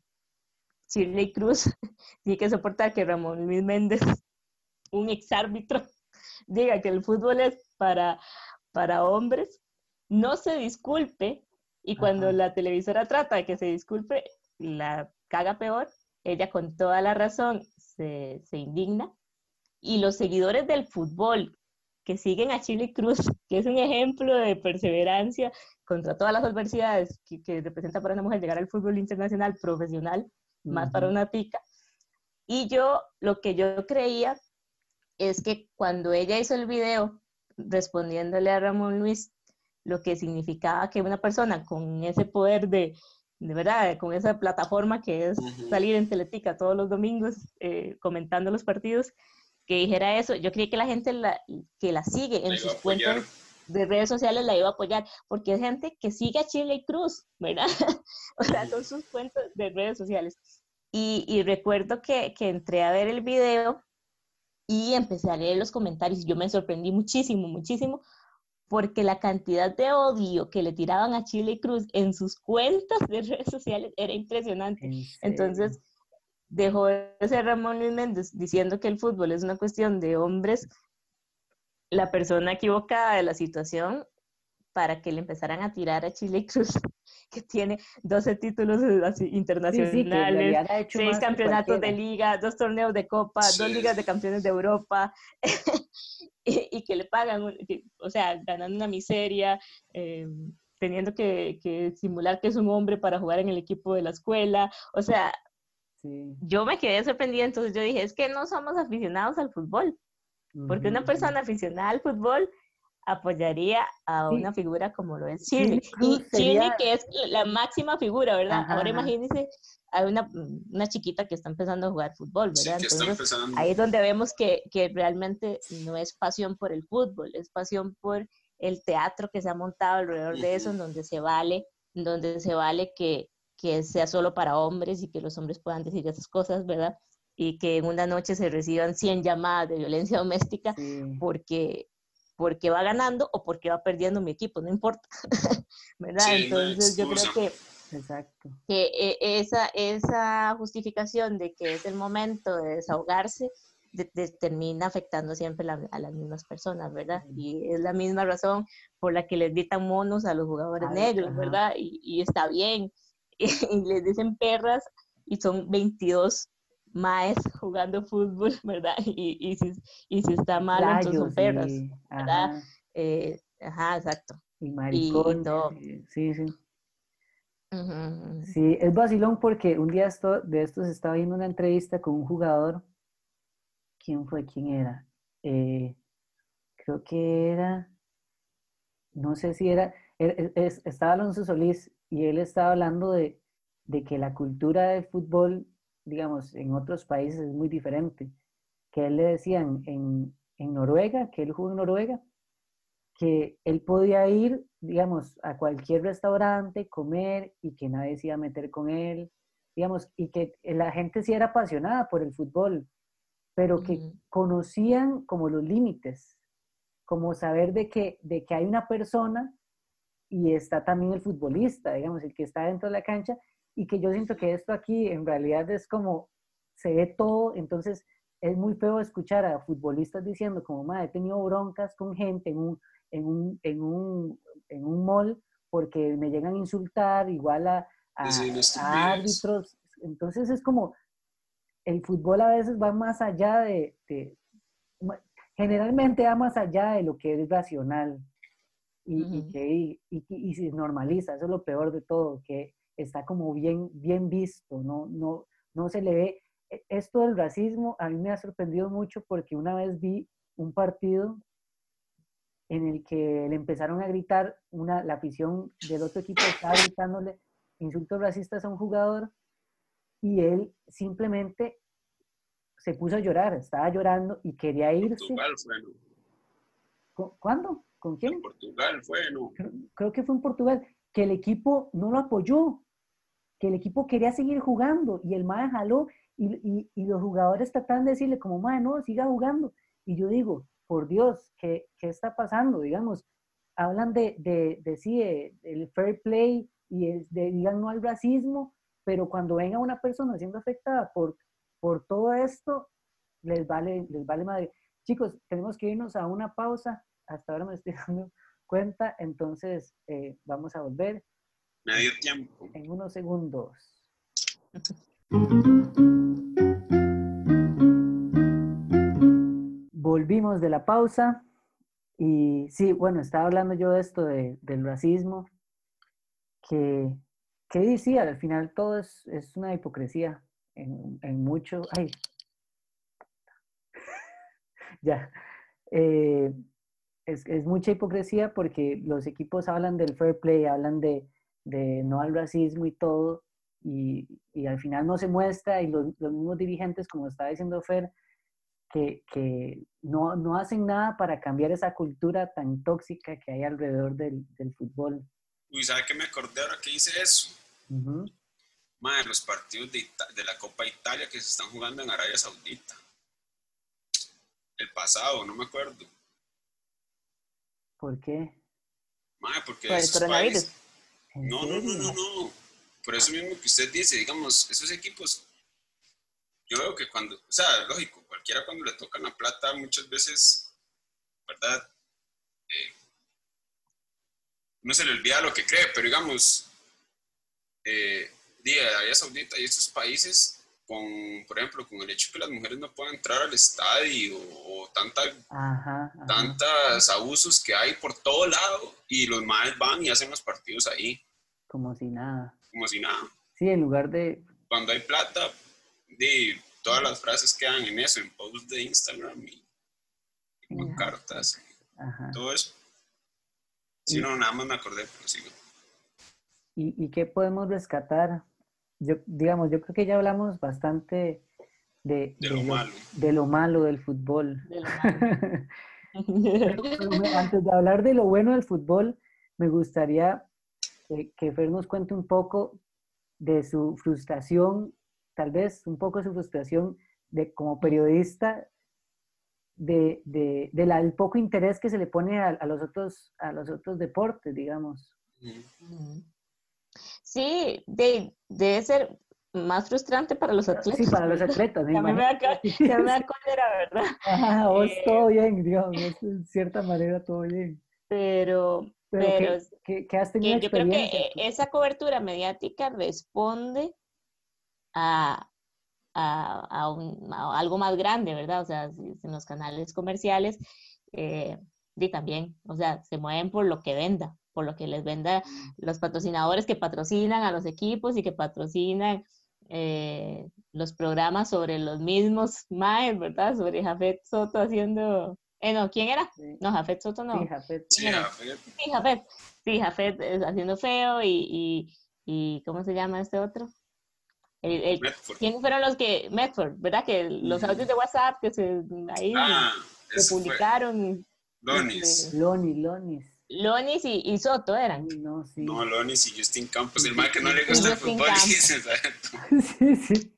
Shirley Cruz (laughs) tiene que soportar que Ramón Luis Méndez, (laughs) un exárbitro, diga que el fútbol es para, para hombres, no se disculpe y cuando la televisora trata de que se disculpe, la caga peor, ella con toda la razón se, se indigna y los seguidores del fútbol que siguen a Chile Cruz, (laughs) que es un ejemplo de perseverancia contra todas las adversidades que, representa para una mujer llegar al fútbol internacional profesional, más para una pica. Y yo, lo que yo creía es que cuando ella hizo el video respondiéndole a Ramón Luis, lo que significaba que una persona con ese poder de, de verdad, con esa plataforma que es salir en Teletica todos los domingos eh, comentando los partidos, que dijera eso. Yo creí que la gente que la sigue en sus cuentas de redes sociales la iba a apoyar, porque es gente que sigue a Chile y Cruz, ¿verdad? (laughs) o sea, son sus cuentas de redes sociales. Y, y recuerdo que, que, entré a ver el video y empecé a leer los comentarios. Yo me sorprendí muchísimo, muchísimo, porque la cantidad de odio que le tiraban a Chile y Cruz en sus cuentas de redes sociales era impresionante. Entonces, dejó de ser Ramón Luis Méndez diciendo que el fútbol es una cuestión de hombres, la persona equivocada de la situación para que le empezaran a tirar a Chile Cruz, (laughs) que tiene 12 títulos internacionales, 6 campeonatos de liga, dos torneos de copa, dos ligas de campeones de Europa, (laughs) y, que le pagan, o sea, ganando una miseria, eh, teniendo que, que, simular que es un hombre para jugar en el equipo de la escuela, o sea, yo me quedé sorprendida, entonces yo dije, es que no somos aficionados al fútbol, porque una persona aficionada al fútbol apoyaría a una figura como lo es Chile. y Chile, que es la máxima figura, ¿verdad? Ahora imagínense hay una, una, chiquita que está empezando a jugar fútbol, ¿verdad? Entonces, ahí es donde vemos que, que, realmente no es pasión por el fútbol, es pasión por el teatro que se ha montado alrededor de eso, en donde se vale, en donde se vale que, que sea solo para hombres y que los hombres puedan decir esas cosas, ¿verdad? Y que en una noche se reciban 100 llamadas de violencia doméstica porque, porque va ganando o porque va perdiendo mi equipo, no importa, (laughs) ¿verdad? Entonces yo creo que, Exacto. que e, esa, esa justificación de que es el momento de desahogarse termina afectando siempre a las mismas personas, ¿verdad? Y es la misma razón por la que les gritan monos a los jugadores negros, ¿verdad? Y, y, está bien, (laughs) y les dicen perras y son 22 maes jugando fútbol, (laughs) ¿verdad? Y, y, si, y si está mal, entonces son perras, ¿verdad? Ajá. Eh, ajá, exacto. Y maricón. Y sí, sí. Sí, es vacilón porque un día esto, de estos estaba viendo una entrevista con un jugador. ¿Quién fue? ¿Quién era? Eh, creo que era, no sé si era, er, er, estaba Alonso Solís y él estaba hablando de, de, que la cultura del fútbol, digamos, en otros países es muy diferente. Que él le decían, en, en Noruega, que él jugó en Noruega, que él podía ir, digamos, a cualquier restaurante, comer y que nadie se iba a meter con él, digamos, y que la gente sí era apasionada por el fútbol, pero que conocían como los límites, como saber de que, de que hay una persona y está también el futbolista, digamos, el que está dentro de la cancha, y que yo siento que esto aquí en realidad es como, se ve todo, entonces es muy feo escuchar a futbolistas diciendo como, madre, he tenido broncas con gente en un, en un, en un, en un mall porque me llegan a insultar, igual a, a, árbitros. Entonces es como, el fútbol a veces va más allá de, generalmente va más allá de lo que es racional y, que, y, se normaliza, eso es lo peor de todo, que está como bien, bien visto, no, no, no se le ve. E, esto del racismo a mí me ha sorprendido mucho porque una vez vi un partido en el que le empezaron a gritar, una, la afición del otro equipo estaba gritándole insultos racistas a un jugador y él simplemente se puso a llorar, estaba llorando y quería irse. ¿Cuándo? ¿Con quién? En Portugal fue, ¿no? Creo, que fue en Portugal, que el equipo no lo apoyó, que el equipo quería seguir jugando y el MAE jaló y, y, los jugadores trataban de decirle como, MAE, no, siga jugando. Y yo digo, por Dios, ¿qué, qué está pasando? Digamos, hablan de, de, de sí, el fair play y de, digan no al racismo, pero cuando venga una persona siendo afectada por, por todo esto, les vale, les vale madre. Chicos, tenemos que irnos a una pausa. Hasta ahora me estoy (laughs) dando cuenta, entonces eh, vamos a volver. Medio tiempo. En unos segundos. Volvimos de la pausa y sí, bueno, estaba hablando yo de esto de, del racismo, que, que decía, al final todo es, es una hipocresía en, en mucho... Ay, (laughs) ya. Eh, es, es, mucha hipocresía porque los equipos hablan del fair play, hablan de, de no al racismo y todo, y, y, al final no se muestra y los, los mismos dirigentes, como estaba diciendo Fer, que, no, no, hacen nada para cambiar esa cultura tan tóxica que hay alrededor del, del fútbol. Uy, ¿sabe qué me acordé ahora que hice eso? Uh los partidos de, de, la Copa Italia que se están jugando en Arabia Saudita. El pasado, no me acuerdo. ¿Por qué? Madre, porque ¿Por esos países... No, no, no, no, no. Por eso mismo que usted dice, digamos, esos equipos yo veo que cuando, o sea, lógico, cualquiera cuando le tocan la plata muchas veces, ¿verdad? Eh, no se le olvida lo que cree, pero digamos, eh, de Arabia Saudita y estos países, con, por ejemplo, con el hecho que las mujeres no puedan entrar al estadio o, tanta, tantos abusos que hay por todo lado y los males van y hacen los partidos ahí. Como si nada. Como si nada. Sí, en lugar de... Cuando hay plata, de todas las frases quedan en eso, en posts de Instagram y en cartas, todo eso. Si no, nada más me acordé, pero sigo. ¿Y, ¿Y, qué podemos rescatar? Yo, digamos, yo creo que ya hablamos bastante de, de, lo, malo. de lo malo del fútbol. (laughs) Antes de hablar de lo bueno del fútbol, me gustaría que, que Fer nos cuente un poco de su frustración tal vez un poco su frustración de, como periodista de, de, del poco interés que se le pone a, los otros, a los otros deportes, digamos. Sí, de, debe ser más frustrante para los atletas. Sí, para los (laughs) atletas. ya, me da, (laughs) ya me da cólera, ¿verdad? Ajá, vos eh, todo bien, digamos, en cierta manera todo bien. Pero, pero, ¿qué, has tenido Yo creo que esa cobertura mediática responde a, algo más grande, ¿verdad? O sea, en los canales comerciales, eh, y también, o sea, se mueven por lo que venda, por lo que les venda los patrocinadores que patrocinan a los equipos y que patrocinan eh, los programas sobre los mismos MAES, ¿verdad? Sobre Jafet Soto haciendo... Eh, no, ¿quién era? No, Jafet Soto no. Sí, Jafet. Sí, Jafet. Sí, Jafet. Sí, Jafet haciendo feo y, y, y ¿cómo se llama este otro? ¿Quiénes fueron los que, Medford, verdad? Que los audios de WhatsApp que se ahí. Ah, que publicaron. Lonis. Este, Lonis, Lonis. Lonis y, Soto eran. No, sí. no, Lonis y Justin Campos. El mal que no le gusta el fútbol dice, (laughs) Sí, sí.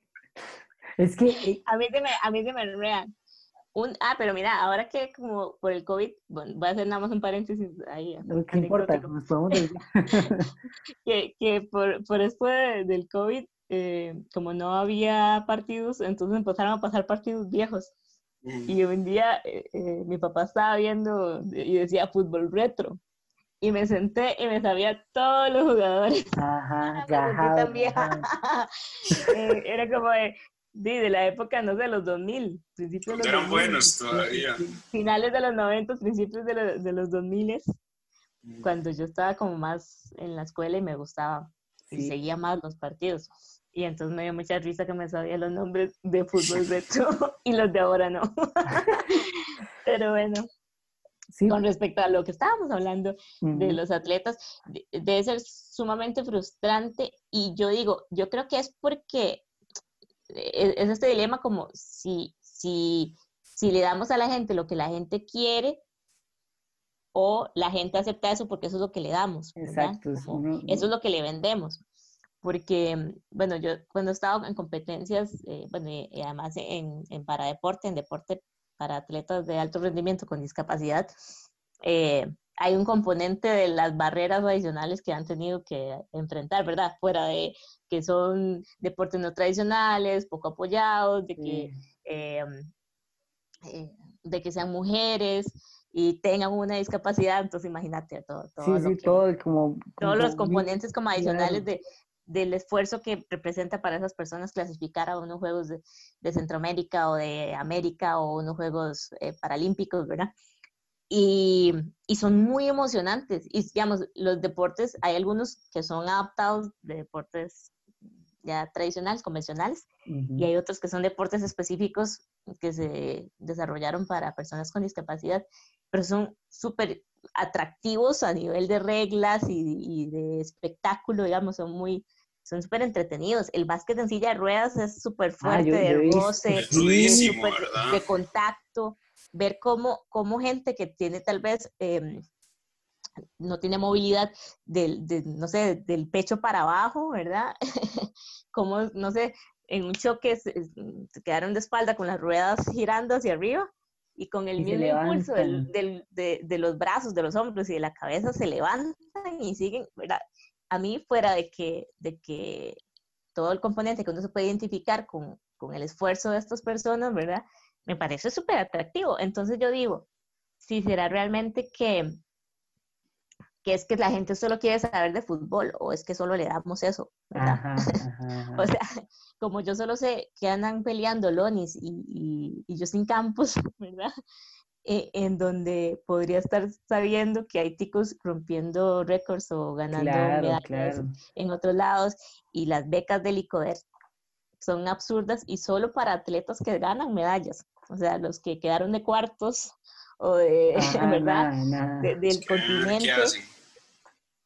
Es que... Eh, a mí se me, a mí se me un, ah, pero mira, ahora que como por el COVID, bueno, voy a hacer nada más un paréntesis ahí. No, ¿Qué importa? Nos podemos decir. (laughs) que, que por, por esto del COVID, eh, como no había partidos, entonces empezaron a pasar partidos viejos. Mm. Y un día eh, eh, mi papá estaba viendo y decía fútbol retro. Y me senté y me sabía todos los jugadores. Ajá, (laughs) ya. (laughs) Era como de, de, la época, no sé, los 2000, principios de los Eran buenos todavía. Finales de los 90, principios de, los, de los 2000, mm. cuando yo estaba como más en la escuela y me gustaba y seguía más los partidos. Y entonces me dio mucha risa que me sabía los nombres de fútbol retro (laughs) y los de ahora no. (laughs) Pero bueno. Con respecto a lo que estábamos hablando de los atletas, debe ser sumamente frustrante y yo digo, yo creo que es porque e-, es este dilema como si, si, si le damos a la gente lo que la gente quiere o la gente acepta eso porque eso es lo que le damos. Exacto. eso es lo que le vendemos. Porque, bueno, yo cuando he estado en competencias, eh, bueno, y, además en, en paradeporte, en deporte para atletas de alto rendimiento con discapacidad, eh, hay un componente de las barreras adicionales que han tenido que enfrentar, ¿verdad? Fuera de que son deportes no tradicionales, poco apoyados, de que, eh, de que sean mujeres y tengan una discapacidad, entonces imagínate todo, todo, sí, sí, todo como, todos los componentes como adicionales de, del esfuerzo que representa para esas personas clasificar a unos Juegos de, Centroamérica o de América o unos Juegos eh, Paralímpicos, ¿verdad? y, y, son muy emocionantes. Y digamos, los deportes, hay algunos que son adaptados de deportes ya tradicionales, convencionales, y hay otros que son deportes específicos que se desarrollaron para personas con discapacidad, pero son súper atractivos a nivel de reglas y, de espectáculo, digamos, son muy, son súper entretenidos. El básquet en silla de ruedas es súper ah, fuerte, de roce, de contacto ver cómo, cómo gente que tiene tal vez, em, no tiene movilidad del, no sé, del pecho para abajo, ¿verdad? (laughs) como, no sé, en un choque se, quedaron de espalda con las ruedas girando hacia arriba y con el mismo impulso de, los brazos, de los hombros y de la cabeza se levantan y siguen, ¿verdad? A mí fuera de que, de que todo el componente que uno se puede identificar con, con el esfuerzo de estas personas, ¿verdad? me parece súper atractivo. Entonces yo digo, si será realmente que, que es que la gente solo quiere saber de fútbol o es que solo le damos eso, ¿verdad? (laughs) o sea, como yo solo sé que andan peleando Lonis y, y, yo sin campos, (laughs) ¿verdad? E, en donde podría estar sabiendo que hay ticos rompiendo récords o ganando medallas en otros lados y las becas del ICODER son absurdas y solo para atletas que ganan medallas o sea, los que quedaron de cuartos o de, (laughs) ¿verdad? del continente,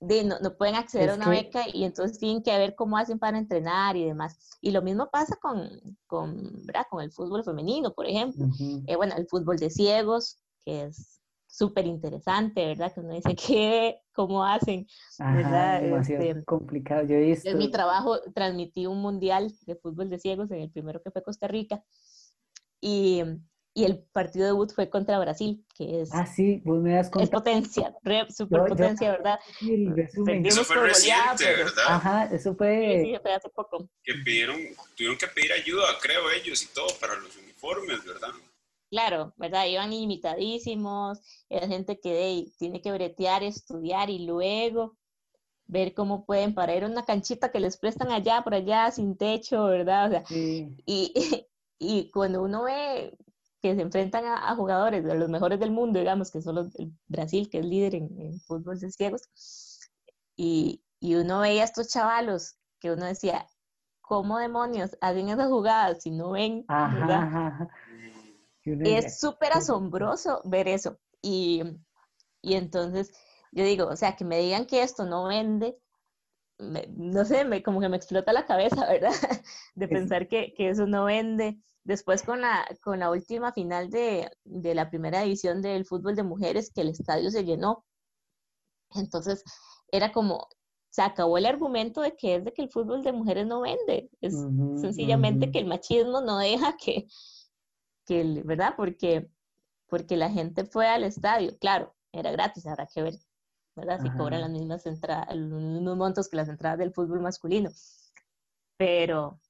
de, no, no, pueden acceder a una beca y entonces tienen que ver cómo hacen para entrenar y demás. Y lo mismo pasa con, con, ¿verdad? con el fútbol femenino, por ejemplo. Eh, bueno, el fútbol de ciegos, que es súper interesante, ¿verdad? Que uno dice, (laughs) ¿qué? ¿Cómo hacen? ¿verdad? demasiado este, complicado. Yo he visto... En mi trabajo transmití un mundial de fútbol de ciegos en el primero que fue Costa Rica y, y el partido de debut fue contra Brasil, que es, ah, sí, vos me das es potencia, superpotencia, ¿verdad? eso fue reciente, ¿verdad? Ajá, eso fue... Sí, fue hace poco. Que pidieron, tuvieron que pedir ayuda, creo, ellos y todo para los uniformes, ¿verdad? Claro, ¿verdad? Iban limitadísimos, era gente que tiene que bretear, estudiar y luego ver cómo pueden parar una canchita que les prestan allá, por allá, sin techo, ¿verdad? O sea, sí. y, (laughs) y cuando uno ve que se enfrentan a, jugadores de los mejores del mundo, digamos, que son los del Brasil, que es líder en, fútbol de ciegos, y, y, uno veía a estos chavalos que uno decía, ¿cómo demonios hacen esas jugadas si no ven? Es súper asombroso ver eso. Y, y entonces yo digo, o sea, que me digan que esto no vende, no sé, me, como que me explota la cabeza, (laughs) ¿verdad? De pensar que, que, eso no vende, después con la, con la última final de, de la primera división del fútbol de mujeres, que el estadio se llenó. Entonces, era como, se acabó el argumento de que es de que el fútbol de mujeres no vende. Es sencillamente que el machismo no deja que, que, ¿verdad? Porque, porque la gente fue al estadio. Claro, era gratis, habrá que ver, ¿verdad? Si cobran las mismas entradas, los mismos montos que las entradas del fútbol masculino. Pero,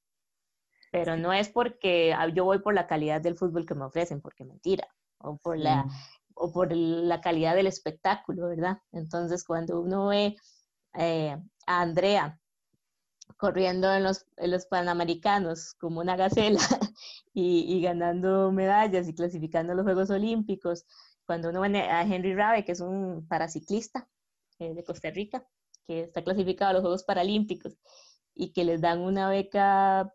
pero no es porque ah, yo voy por la calidad del fútbol que me ofrecen, porque mentira, o por la o por la calidad del espectáculo, ¿verdad? Entonces, cuando uno ve eh, a Andrea corriendo en los, los, Panamericanos como una gacela (laughs) y, ganando medallas y clasificando los Juegos Olímpicos, cuando uno ve a Henry Rabe, que es un paraciclista eh, de Costa Rica, que está clasificado a los Juegos Paralímpicos y que les dan una beca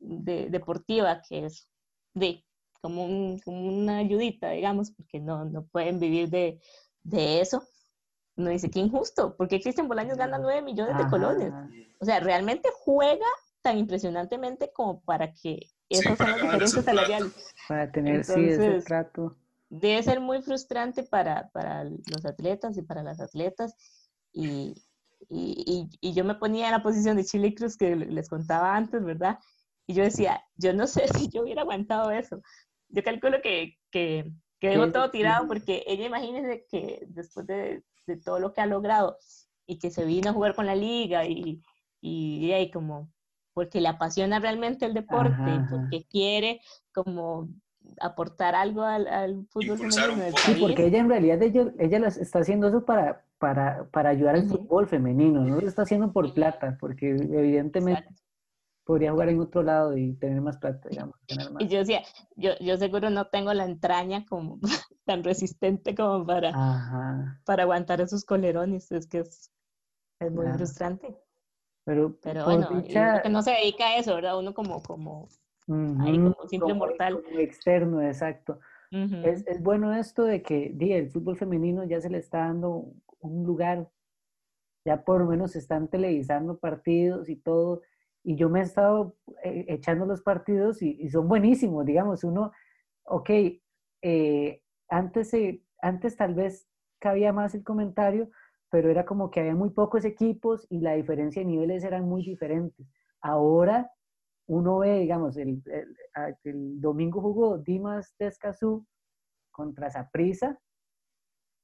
deportiva que es de como, una ayudita, digamos, porque no, no pueden vivir de, de eso. Uno dice, qué injusto, porque Cristian Bolaños gana 9 millones de colones. O sea, realmente juega tan impresionantemente como para que esas sean las diferencias salariales. Para tener, sí, ese trato. Debe ser muy frustrante para, para los atletas y para las atletas. Y, y, y, yo me ponía en la posición de Chile Cruz que les contaba antes, ¿verdad? Y yo decía, yo no sé (laughs) si yo hubiera aguantado eso, yo calculo que, que, que dejó todo tirado porque ella imagínese que después de, de, todo lo que ha logrado y que se vino a jugar con la liga y, y, ahí como porque le apasiona realmente el deporte, porque quiere como aportar algo al, al fútbol femenino Sí, porque ella en realidad ella, ella está haciendo eso para, para, para ayudar al fútbol femenino, no lo está haciendo por plata, porque evidentemente podría jugar en otro lado y tener más plata, digamos. Y yo decía, yo, yo seguro no tengo la entraña como (laughs) tan resistente como para, para aguantar esos colerones, es que es, es muy frustrante. Pero, Pero bueno, que no se dedica a eso, ¿verdad? Uno como, como, ahí como simple mortal. Como externo, exacto. es, es, bueno esto de que diga, el fútbol femenino ya se le está dando un lugar, ya por lo menos se están televisando partidos y todo, y yo me he estado eh, echando los partidos y, son buenísimos, digamos, uno, ok, eh, antes, antes tal vez cabía más el comentario, pero era como que había muy pocos equipos y la diferencia de niveles eran muy diferentes. Ahora uno ve, digamos, el, el, domingo jugó Dimas Tescazú contra Saprisa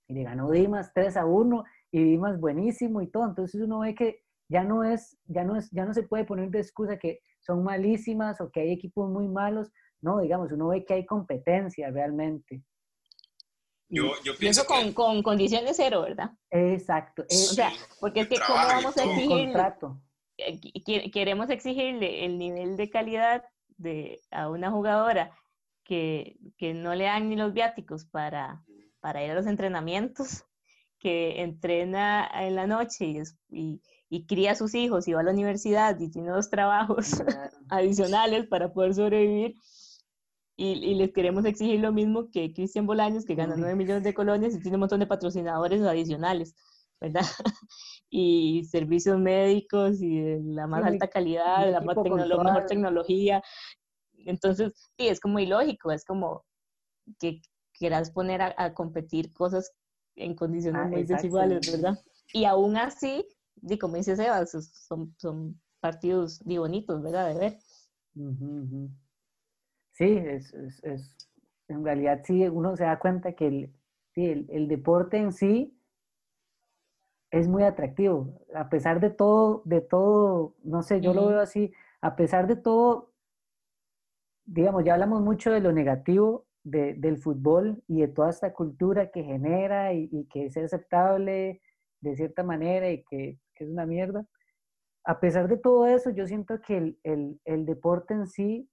y le ganó Dimas 3 a 1 y Dimas buenísimo y todo. Entonces uno ve que ya no es, ya no es, ya no se puede poner de excusa que son malísimas o que hay equipos muy malos. No, digamos, uno ve que hay competencia realmente. Yo, yo pienso eso con, con, condiciones cero, ¿verdad? Exacto. o sea, porque es que cómo vamos a exigir, eh, queremos exigirle el nivel de calidad de, a una jugadora que, que no le dan ni los viáticos para, para ir a los entrenamientos, que entrena en la noche y, y, y cría a sus hijos y va a la universidad y tiene dos trabajos (laughs) adicionales para poder sobrevivir. Y, y, les queremos exigir lo mismo que Cristian Bolaños, que gana 9 millones de colonias y tiene un montón de patrocinadores adicionales, ¿verdad? (laughs) y servicios médicos y de la más alta calidad, de la más mejor tecnología. Entonces, sí, es como ilógico, es como que quieras poner a, competir cosas en condiciones ah, muy desiguales, ¿verdad? Y aún así, y como dice Sebas, son, son partidos di, bonitos, ¿verdad? De ver. Sí, es, es, es, en realidad sí, uno se da cuenta que el, el, el, deporte en sí es muy atractivo. A pesar de todo, de todo, no sé, yo lo veo así, a pesar de todo, digamos, ya hablamos mucho de lo negativo de, del fútbol y de toda esta cultura que genera y, y que es aceptable de cierta manera y que es una mierda. A pesar de todo eso, yo siento que el, deporte en sí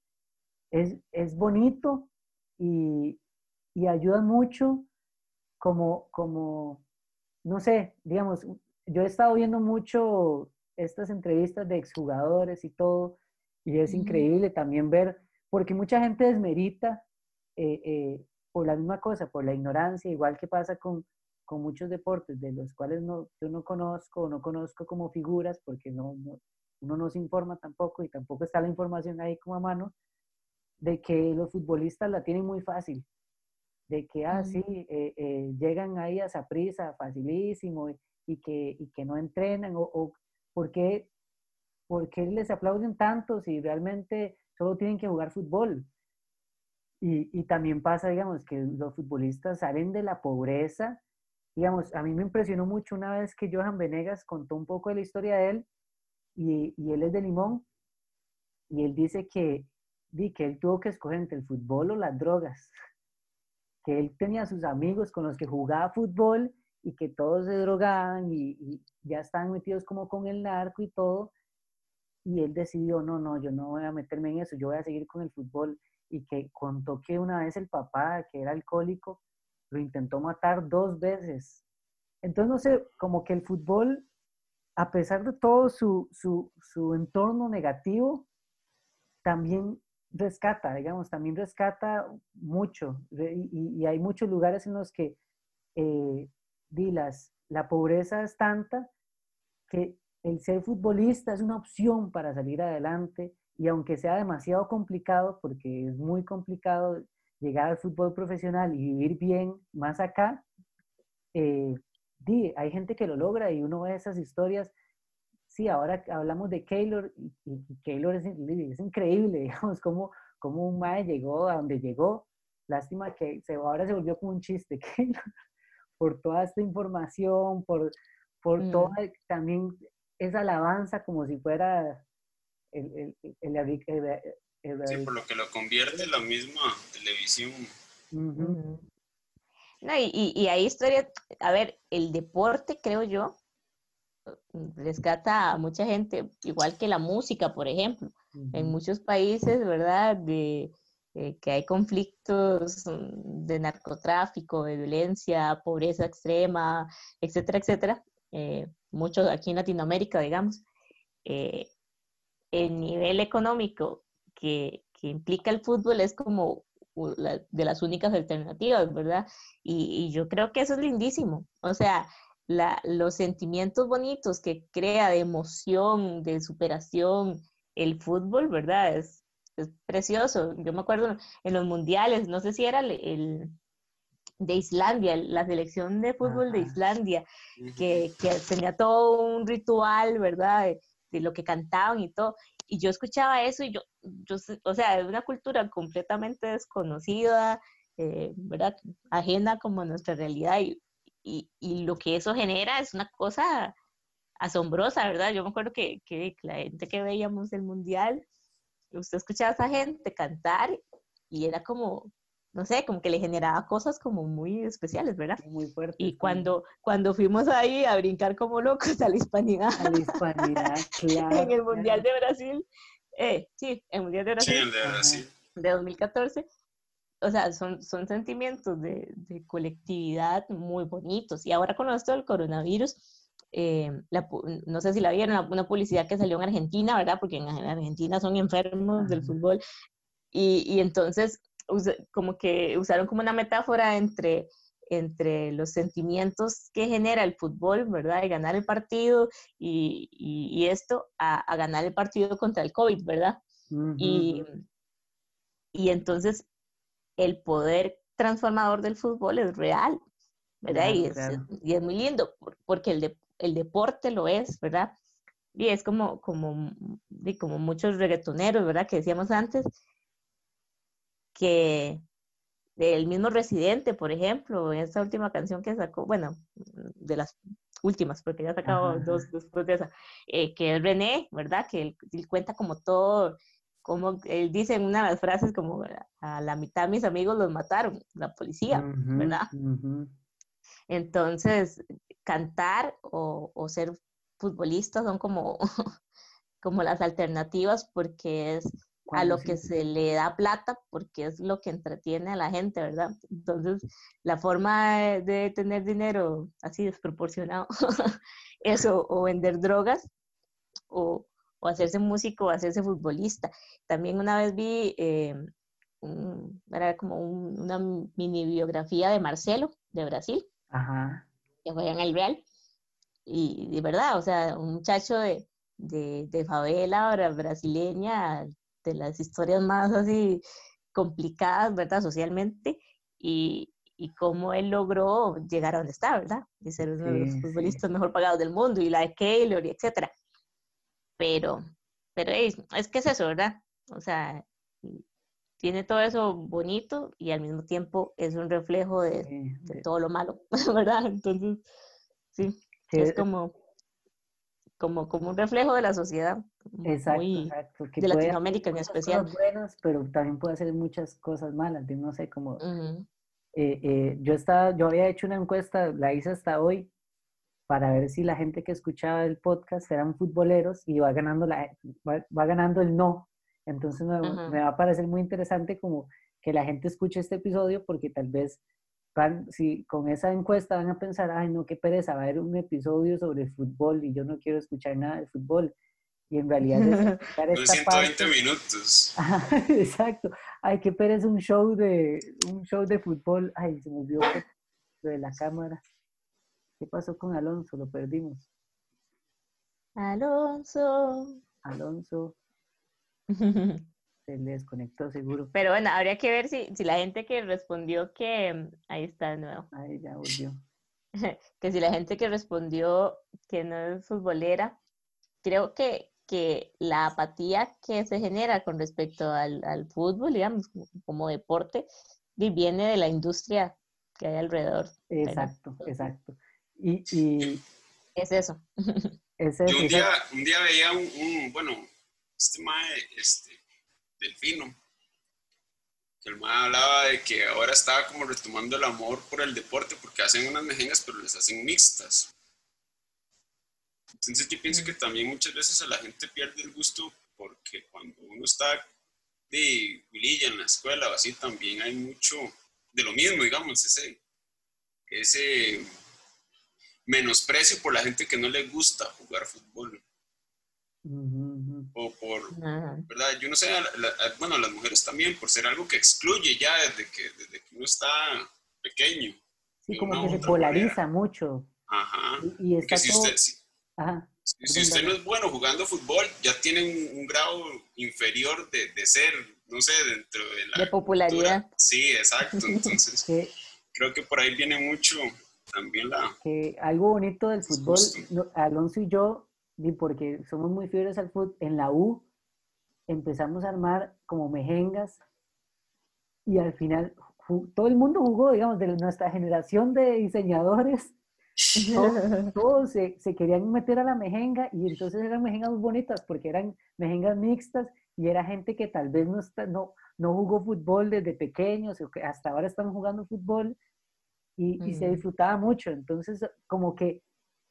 es, es bonito y, ayuda mucho como, como, no sé, digamos, yo he estado viendo mucho estas entrevistas de exjugadores y todo, y es increíble también ver, porque mucha gente desmerita eh, eh, por la misma cosa, por la ignorancia, igual que pasa con, con muchos deportes de los cuales no, yo no conozco no conozco como figuras porque no, uno no se informa tampoco y tampoco está la información ahí como a mano, de que los futbolistas la tienen muy fácil, de que, ah, sí, eh, eh, llegan ahí a esa prisa facilísimo y, que, y que no entrenan, o, o ¿por, qué, ¿por qué les aplauden tanto si realmente solo tienen que jugar fútbol? Y, y, también pasa, digamos, que los futbolistas salen de la pobreza. Digamos, a mí me impresionó mucho una vez que Johan Venegas contó un poco de la historia de él, y, él es de Limón, y él dice que, di, que él tuvo que escoger entre el fútbol o las drogas, que él tenía sus amigos con los que jugaba fútbol y que todos se drogaban y, y ya estaban metidos como con el narco y todo, y él decidió, no, no, yo no voy a meterme en eso, yo voy a seguir con el fútbol y que contó que una vez el papá, que era alcohólico, lo intentó matar dos veces. Entonces, no sé, como que el fútbol, a pesar de todo su, su, su entorno negativo, también rescata, digamos, también rescata mucho. Y, hay muchos lugares en los que eh, dilas, la pobreza es tanta que el ser futbolista es una opción para salir adelante y aunque sea demasiado complicado, porque es muy complicado llegar al fútbol profesional y vivir bien más acá, eh, hay gente que lo logra y uno ve esas historias. Sí, ahora hablamos de Keylor y, y Keylor es, es, increíble, (laughs) digamos, cómo, cómo un mae llegó a donde llegó. Lástima que se, ahora se volvió como un chiste, (laughs) Keylor, por toda esta información, por, por mm. toda también esa alabanza como si fuera el, el, el, sí, por lo que lo convierte en la misma televisión. No, y, y, hay historias, a ver, el deporte, creo yo, rescata a mucha gente, igual que la música, por ejemplo. En muchos países, ¿verdad? De, eh, que hay conflictos de narcotráfico, de violencia, pobreza extrema, etcétera, etcétera. Eh, muchos aquí en Latinoamérica, digamos. Eh, el nivel económico que, implica el fútbol es como de las únicas alternativas, ¿verdad? Y, yo creo que eso es lindísimo. O sea, los sentimientos bonitos que crea de emoción, de superación, el fútbol, ¿verdad? Es, precioso. Yo me acuerdo en los mundiales, no sé si era el, de Islandia, la selección de fútbol de Islandia, que, tenía todo un ritual, ¿verdad? de lo que cantaban y todo. Y yo escuchaba eso y yo, yo o sea, es una cultura completamente desconocida, eh, ¿verdad? Ajena como a nuestra realidad y, y, y, lo que eso genera es una cosa asombrosa, ¿verdad? Yo me acuerdo que, que la gente que veíamos el mundial, usted escuchaba a esa gente cantar y era como, no sé, como que le generaba cosas como muy especiales, ¿verdad? Muy fuerte. Y cuando, cuando fuimos ahí a brincar como locos a la hispanidad. A la hispanidad, (laughs) claro. en el Mundial de Brasil, eh, sí, el Mundial de Brasil. Sí, el de Brasil. De 2014. O sea, son, son sentimientos de, de colectividad muy bonitos. Y ahora con esto del coronavirus, eh, no sé si la vieron, una publicidad que salió en Argentina, ¿verdad? Porque en Argentina son enfermos del fútbol. Y, y entonces como que usaron como una metáfora entre, entre los sentimientos que genera el fútbol, ¿verdad? De ganar el partido y, y, esto a, ganar el partido contra el COVID, ¿verdad? y, y entonces el poder transformador del fútbol es real, ¿verdad? y, es, y, es, muy lindo porque el, el deporte lo es, ¿verdad? Y es como, como, como muchos reggaetoneros, ¿verdad? Que decíamos antes, que del mismo Residente, por ejemplo, en esta última canción que sacó, bueno, de las últimas, porque ya sacado dos después de esa, eh, que es René, ¿verdad? Que él, cuenta como todo, como él dice en una de las frases como a la mitad de mis amigos los mataron, la policía, ¿verdad? Entonces, cantar o, o, ser futbolista son como, (laughs) como las alternativas porque es a lo que se le da plata porque es lo que entretiene a la gente, ¿verdad? Entonces, la forma de, tener dinero así desproporcionado, (laughs) eso, o vender drogas, o, o, hacerse músico, o hacerse futbolista. También una vez vi, eh, era como una mini biografía de Marcelo, de Brasil, Ajá. que juega en el Real, y de verdad, o sea, un muchacho de, de, de favela brasileña de las historias más así complicadas, ¿verdad? Socialmente y, y cómo él logró llegar a donde está, ¿verdad? De ser uno de los futbolistas mejor pagados del mundo y la de Keylor y etcétera. Pero, pero es, es que es eso, ¿verdad? O sea, tiene todo eso bonito y al mismo tiempo es un reflejo de, todo lo malo, (laughs) ¿verdad? Entonces, sí, es como, como, como un reflejo de la sociedad. Exacto, exacto. de Latinoamérica en especial. Cosas buenas, pero también puede hacer muchas cosas malas. no sé, cómo eh, eh, yo, estaba, yo había hecho una encuesta, la hice hasta hoy, para ver si la gente que escuchaba el podcast eran futboleros y va ganando, la, va ganando el no entonces me, va a parecer muy interesante como que la gente escuche este episodio porque tal vez van, si con esa encuesta van a pensar, ay no, qué pereza, va a haber un episodio sobre fútbol y yo no quiero escuchar nada de fútbol. Y en realidad es (laughs) 120 minutos. (laughs) exacto. Ay, qué pereza un show de un show de fútbol. Ay, se me olvidó lo de la cámara. ¿Qué pasó con Alonso? Lo perdimos. Alonso. Alonso. (laughs) Se le desconectó seguro. Pero bueno, habría que ver si, si la gente que respondió que... Ahí está de nuevo. Ahí ya volvió. (laughs) que si la gente que respondió que no es futbolera, creo que, que la apatía que se genera con respecto al, al fútbol, digamos, como, deporte, viene de la industria que hay alrededor. Exacto, exacto. Y, y, (laughs) es eso. Es eso un, día, un día veía un bueno, este mae, este, Delfino, que el mae hablaba de que ahora estaba como retomando el amor por el deporte porque hacen unas mejengas pero les hacen mixtas. Entonces yo pienso que también muchas veces a la gente pierde el gusto porque cuando uno está de vililla en la escuela o así, también hay mucho de lo mismo, digamos, ese, ese menosprecio por la gente que no le gusta jugar fútbol o por, ¿verdad? Yo no sé, bueno, las mujeres también, por ser algo que excluye ya desde que, desde que uno está pequeño. Sí, como que se polariza mucho. Ajá. Y, si usted, Si, usted no es bueno jugando fútbol, ya tiene un, grado inferior de, de, ser, no sé, dentro de la... De popularidad. Sí, exacto. (laughs) Entonces, creo que por ahí viene mucho también la... Que algo bonito del fútbol, Alonso y yo y porque somos muy fieles al fútbol, en la U empezamos a armar como mejengas y al final todo el mundo jugó, digamos, de nuestra generación de diseñadores, (laughs) todos, se, se, querían meter a la mejenga y entonces eran mejengas muy bonitas porque eran mejengas mixtas y era gente que tal vez no, está, no, no jugó fútbol desde pequeños o que hasta ahora están jugando fútbol y, y se disfrutaba mucho. Entonces, como que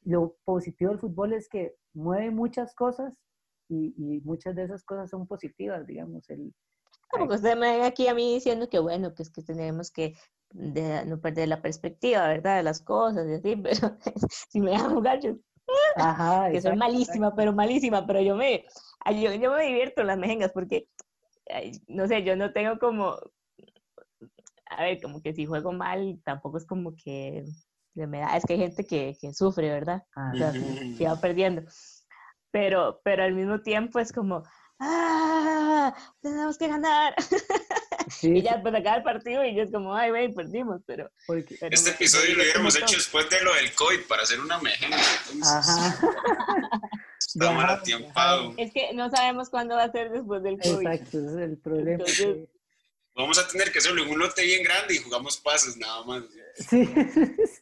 lo positivo del fútbol es que mueve muchas cosas y, y muchas de esas cosas son positivas, digamos. El, como que usted me aquí a mí diciendo que bueno, que es que tenemos que no perder la perspectiva, ¿verdad? De las cosas y así, (laughs) pero (laughs) si me dejan jugar yo, que soy malísima, pero malísima, pero yo me, yo, yo me divierto en las mejengas porque, no sé, yo no tengo como, a ver, como que si juego mal, tampoco es como que es que hay gente que, que sufre, ¿verdad? O sea, que va perdiendo. Pero, pero al mismo tiempo es como, ¡ah! Tenemos que ganar. (laughs) y ya después acaba el partido y yo es como, ay, güey, perdimos, pero... este episodio lo hubiéramos hecho después de lo del COVID para hacer una mejenga. Ajá. (laughs) Está mal atiempado. Es que no sabemos cuándo va a ser después del COVID. Exacto, ese es el problema. Vamos a tener que hacerlo en un lote bien grande y jugamos pases nada más. Sí. (laughs)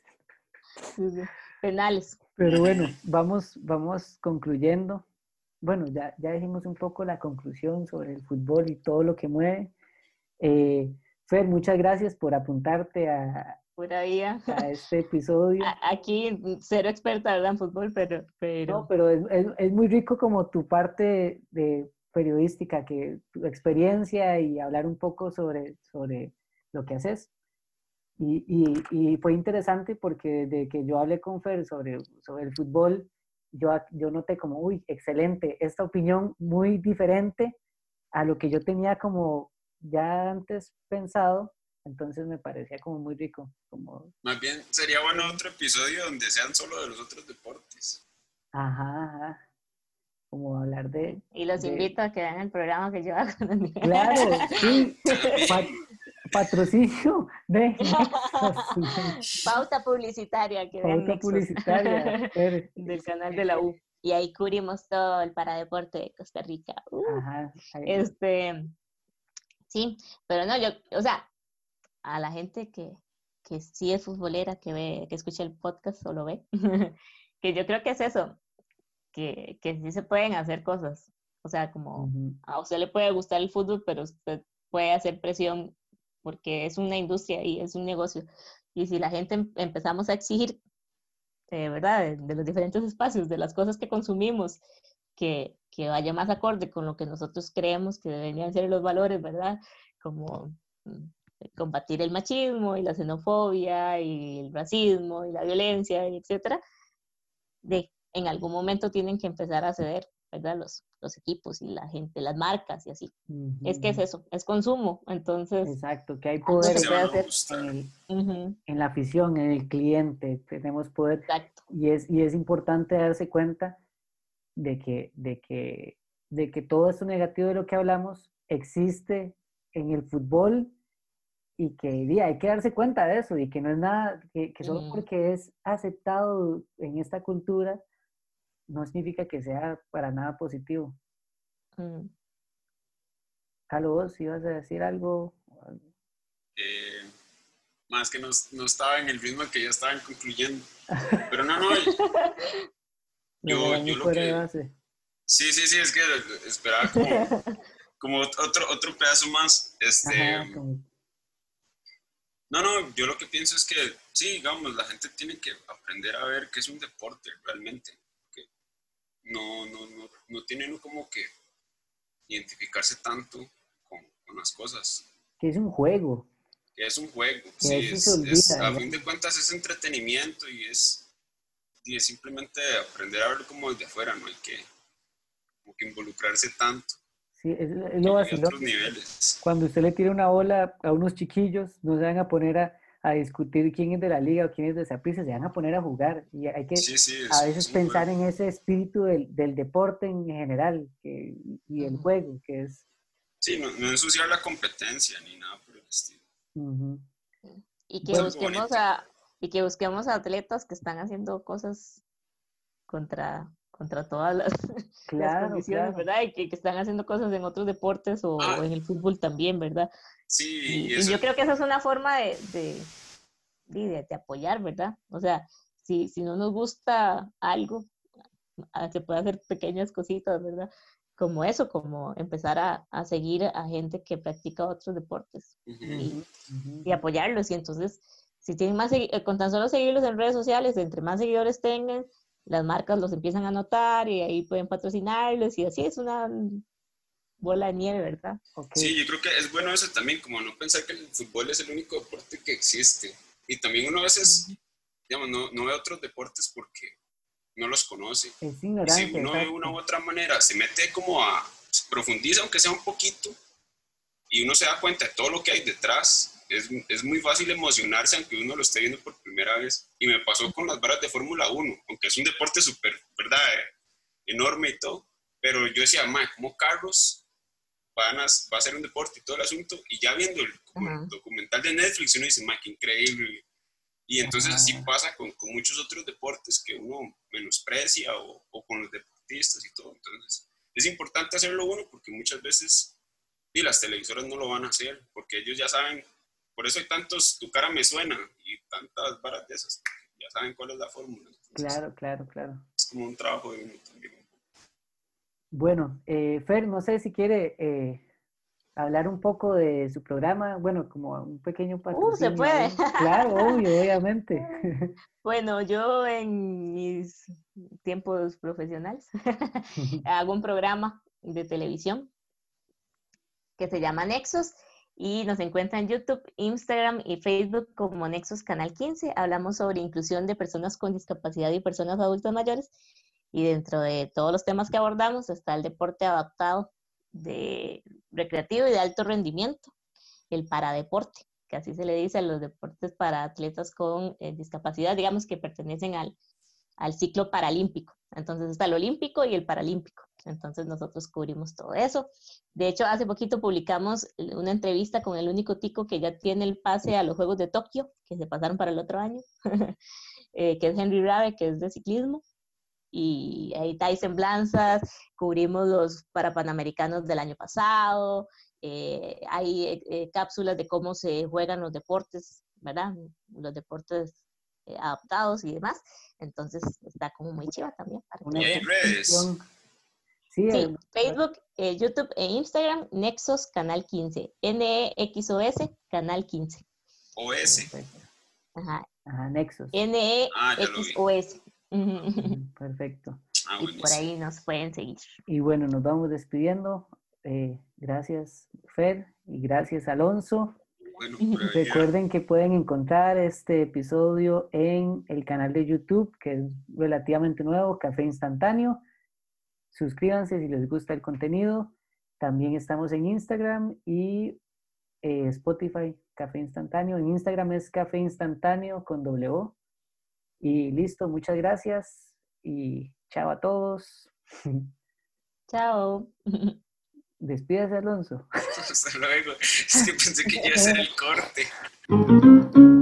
penales. Pero bueno, vamos, vamos concluyendo. Bueno, ya, ya dijimos un poco la conclusión sobre el fútbol y todo lo que mueve. Eh, Fer, muchas gracias por apuntarte a, a este episodio. (laughs) Aquí, cero experta en fútbol, pero... pero... No, pero es, es, muy rico como tu parte de periodística, que tu experiencia y hablar un poco sobre, sobre lo que haces. Y, y, y, fue interesante porque desde que yo hablé con Fer sobre, sobre el fútbol, yo, yo noté como, uy, excelente, esta opinión muy diferente a lo que yo tenía como ya antes pensado, entonces me parecía como muy rico. Como... Más bien sería bueno otro episodio donde sean solo de los otros deportes. Ajá, como hablar de... Y los invito a que vean el programa que yo hago. Claro, sí. Patrocinio de (laughs) Pauta publicitaria. Que Pauta publicitaria. (laughs) del canal de la U. Y ahí cubrimos todo el paradeporte de Costa Rica. Uh, Ajá, este, sí, pero no, yo, o sea, a la gente que, que sí es futbolera, que ve, que escucha el podcast o lo ve, (laughs) que yo creo que es eso, que, que sí se pueden hacer cosas. O sea, como a usted le puede gustar el fútbol, pero usted puede hacer presión porque es una industria y es un negocio. Y si la gente em, empezamos a exigir, eh, ¿verdad?, de, los diferentes espacios, de las cosas que consumimos, que, que, vaya más acorde con lo que nosotros creemos que deberían ser los valores, ¿verdad? Como mm, combatir el machismo y la xenofobia y el racismo y la violencia, etcétera, de en algún momento tienen que empezar a ceder, ¿verdad? Los, los equipos y la gente, las marcas y así. Es que es eso, es consumo, entonces... Exacto, que hay poder hacer en, en, la afición, en el cliente, tenemos poder. Exacto. Y es, y es importante darse cuenta de que, de, que, de que todo esto negativo de lo que hablamos existe en el fútbol y que hay que darse cuenta de eso y que no es nada, que, que solo porque es aceptado en esta cultura, no significa que sea para nada positivo. Mm. ¿vos ibas a decir algo? Eh, más que no, no, estaba en el ritmo que ya estaban concluyendo. Pero no, no. (laughs) yo, yo lo que... Sí, sí, sí, es que esperaba como, (laughs) como otro, otro pedazo más. Este, No, no, yo lo que pienso es que, sí, digamos, la gente tiene que aprender a ver qué es un deporte realmente no, no, no, no tiene como que identificarse tanto con, las cosas. Que es un juego. Que es un juego, sí, es, a fin de cuentas es entretenimiento y es, y es simplemente aprender a verlo como desde afuera, no hay que, como que involucrarse tanto. Sí, es, lo Cuando usted le tira una bola a unos chiquillos, no se van a poner a, a discutir quién es de la liga o quién es de Saprissa, se van a poner a jugar. Y hay que a veces pensar en ese espíritu del, del deporte en general que, y el juego, que es... Sí, no, no, ensuciar la competencia ni nada por el estilo. Y que busquemos a y que busquemos a atletas que están haciendo cosas contra contra todas las, (laughs) condiciones, ¿verdad? Y que, que, están haciendo cosas en otros deportes o, ah. en el fútbol también, ¿verdad? Sí, y, yo creo que esa es una forma de, de, de, apoyar, ¿verdad? O sea, si, si no nos gusta algo, se puede hacer pequeñas cositas, ¿verdad? Como eso, como empezar a, a seguir a gente que practica otros deportes y, y, apoyarlos. Y entonces, si tienen más, con tan solo seguirlos en redes sociales, entre más seguidores tengan, las marcas los empiezan a notar y ahí pueden patrocinarlos y así es una bola de nieve, ¿verdad? Sí, yo creo que es bueno eso también, como no pensar que el fútbol es el único deporte que existe. Y también uno a veces, digamos, no, no ve otros deportes porque no los conoce. Es ignorante. si uno de una u otra manera se mete como a, profundiza aunque sea un poquito, y uno se da cuenta de todo lo que hay detrás, es, es, muy fácil emocionarse aunque uno lo esté viendo por primera vez. Y me pasó con las varas de Fórmula 1, aunque es un deporte súper, ¿verdad? Enorme y todo. Pero yo decía, ma, ¿cómo carros van a, va a ser un deporte y todo el asunto? Y ya viendo el, documental de Netflix, uno dice, ma, qué increíble. Y entonces así pasa con, con, muchos otros deportes que uno menosprecia o, o, con los deportistas y todo. Entonces es importante hacerlo uno porque muchas veces y las televisoras no lo van a hacer porque ellos ya saben por eso hay tantos, tu cara me suena y tantas varas de esas. Ya saben cuál es la fórmula. claro, claro, claro. Es como un trabajo de uno también. Bueno, eh, Fer, no sé si quiere eh, hablar un poco de su programa, bueno, como un pequeño patrocinio. Uh, se puede. Claro, obvio, obviamente. (laughs) Bueno, yo en mis tiempos profesionales (laughs) hago un programa de televisión que se llama Nexos y nos encuentra en YouTube, Instagram y Facebook como Nexus Canal 15. Hablamos sobre inclusión de personas con discapacidad y personas adultas mayores y dentro de todos los temas que abordamos está el deporte adaptado de recreativo y de alto rendimiento, el paradeporte, que así se le dice a los deportes para atletas con eh, discapacidad, digamos que pertenecen al, al ciclo paralímpico. Entonces está el olímpico y el paralímpico. Entonces nosotros cubrimos todo eso. De hecho, hace poquito publicamos una entrevista con el único tico que ya tiene el pase a los Juegos de Tokio, que se pasaron para el otro año, (laughs) eh, que es Henry Rabe, que es de ciclismo. Y ahí hay semblanzas, cubrimos los para Panamericanos del año pasado, eh, hay eh, cápsulas de cómo se juegan los deportes, ¿verdad? Los deportes adaptados y demás. Entonces está como muy chiva también. Para ¿Y hay redes? Sí, Facebook, eh, YouTube e Instagram, Nexos Canal 15. N-E-X-O-S, Canal 15. OS. Ajá. Ajá, Nexos. N-E-X-O-S. Perfecto. Ah, y por ahí nos pueden seguir. Y bueno, nos vamos despidiendo. Eh, gracias, Fer, y gracias, Alonso. Bueno, Recuerden que pueden encontrar este episodio en el canal de YouTube, que es relativamente nuevo, Café Instantáneo. Suscríbanse si les gusta el contenido. También estamos en Instagram y eh, Spotify, Café Instantáneo. En Instagram es Café Instantáneo con W. Y listo, muchas gracias y chao a todos. (laughs) Chao. (laughs) Despídase, Alonso. (laughs) Hasta luego. Es que pensé que iba a ser el corte.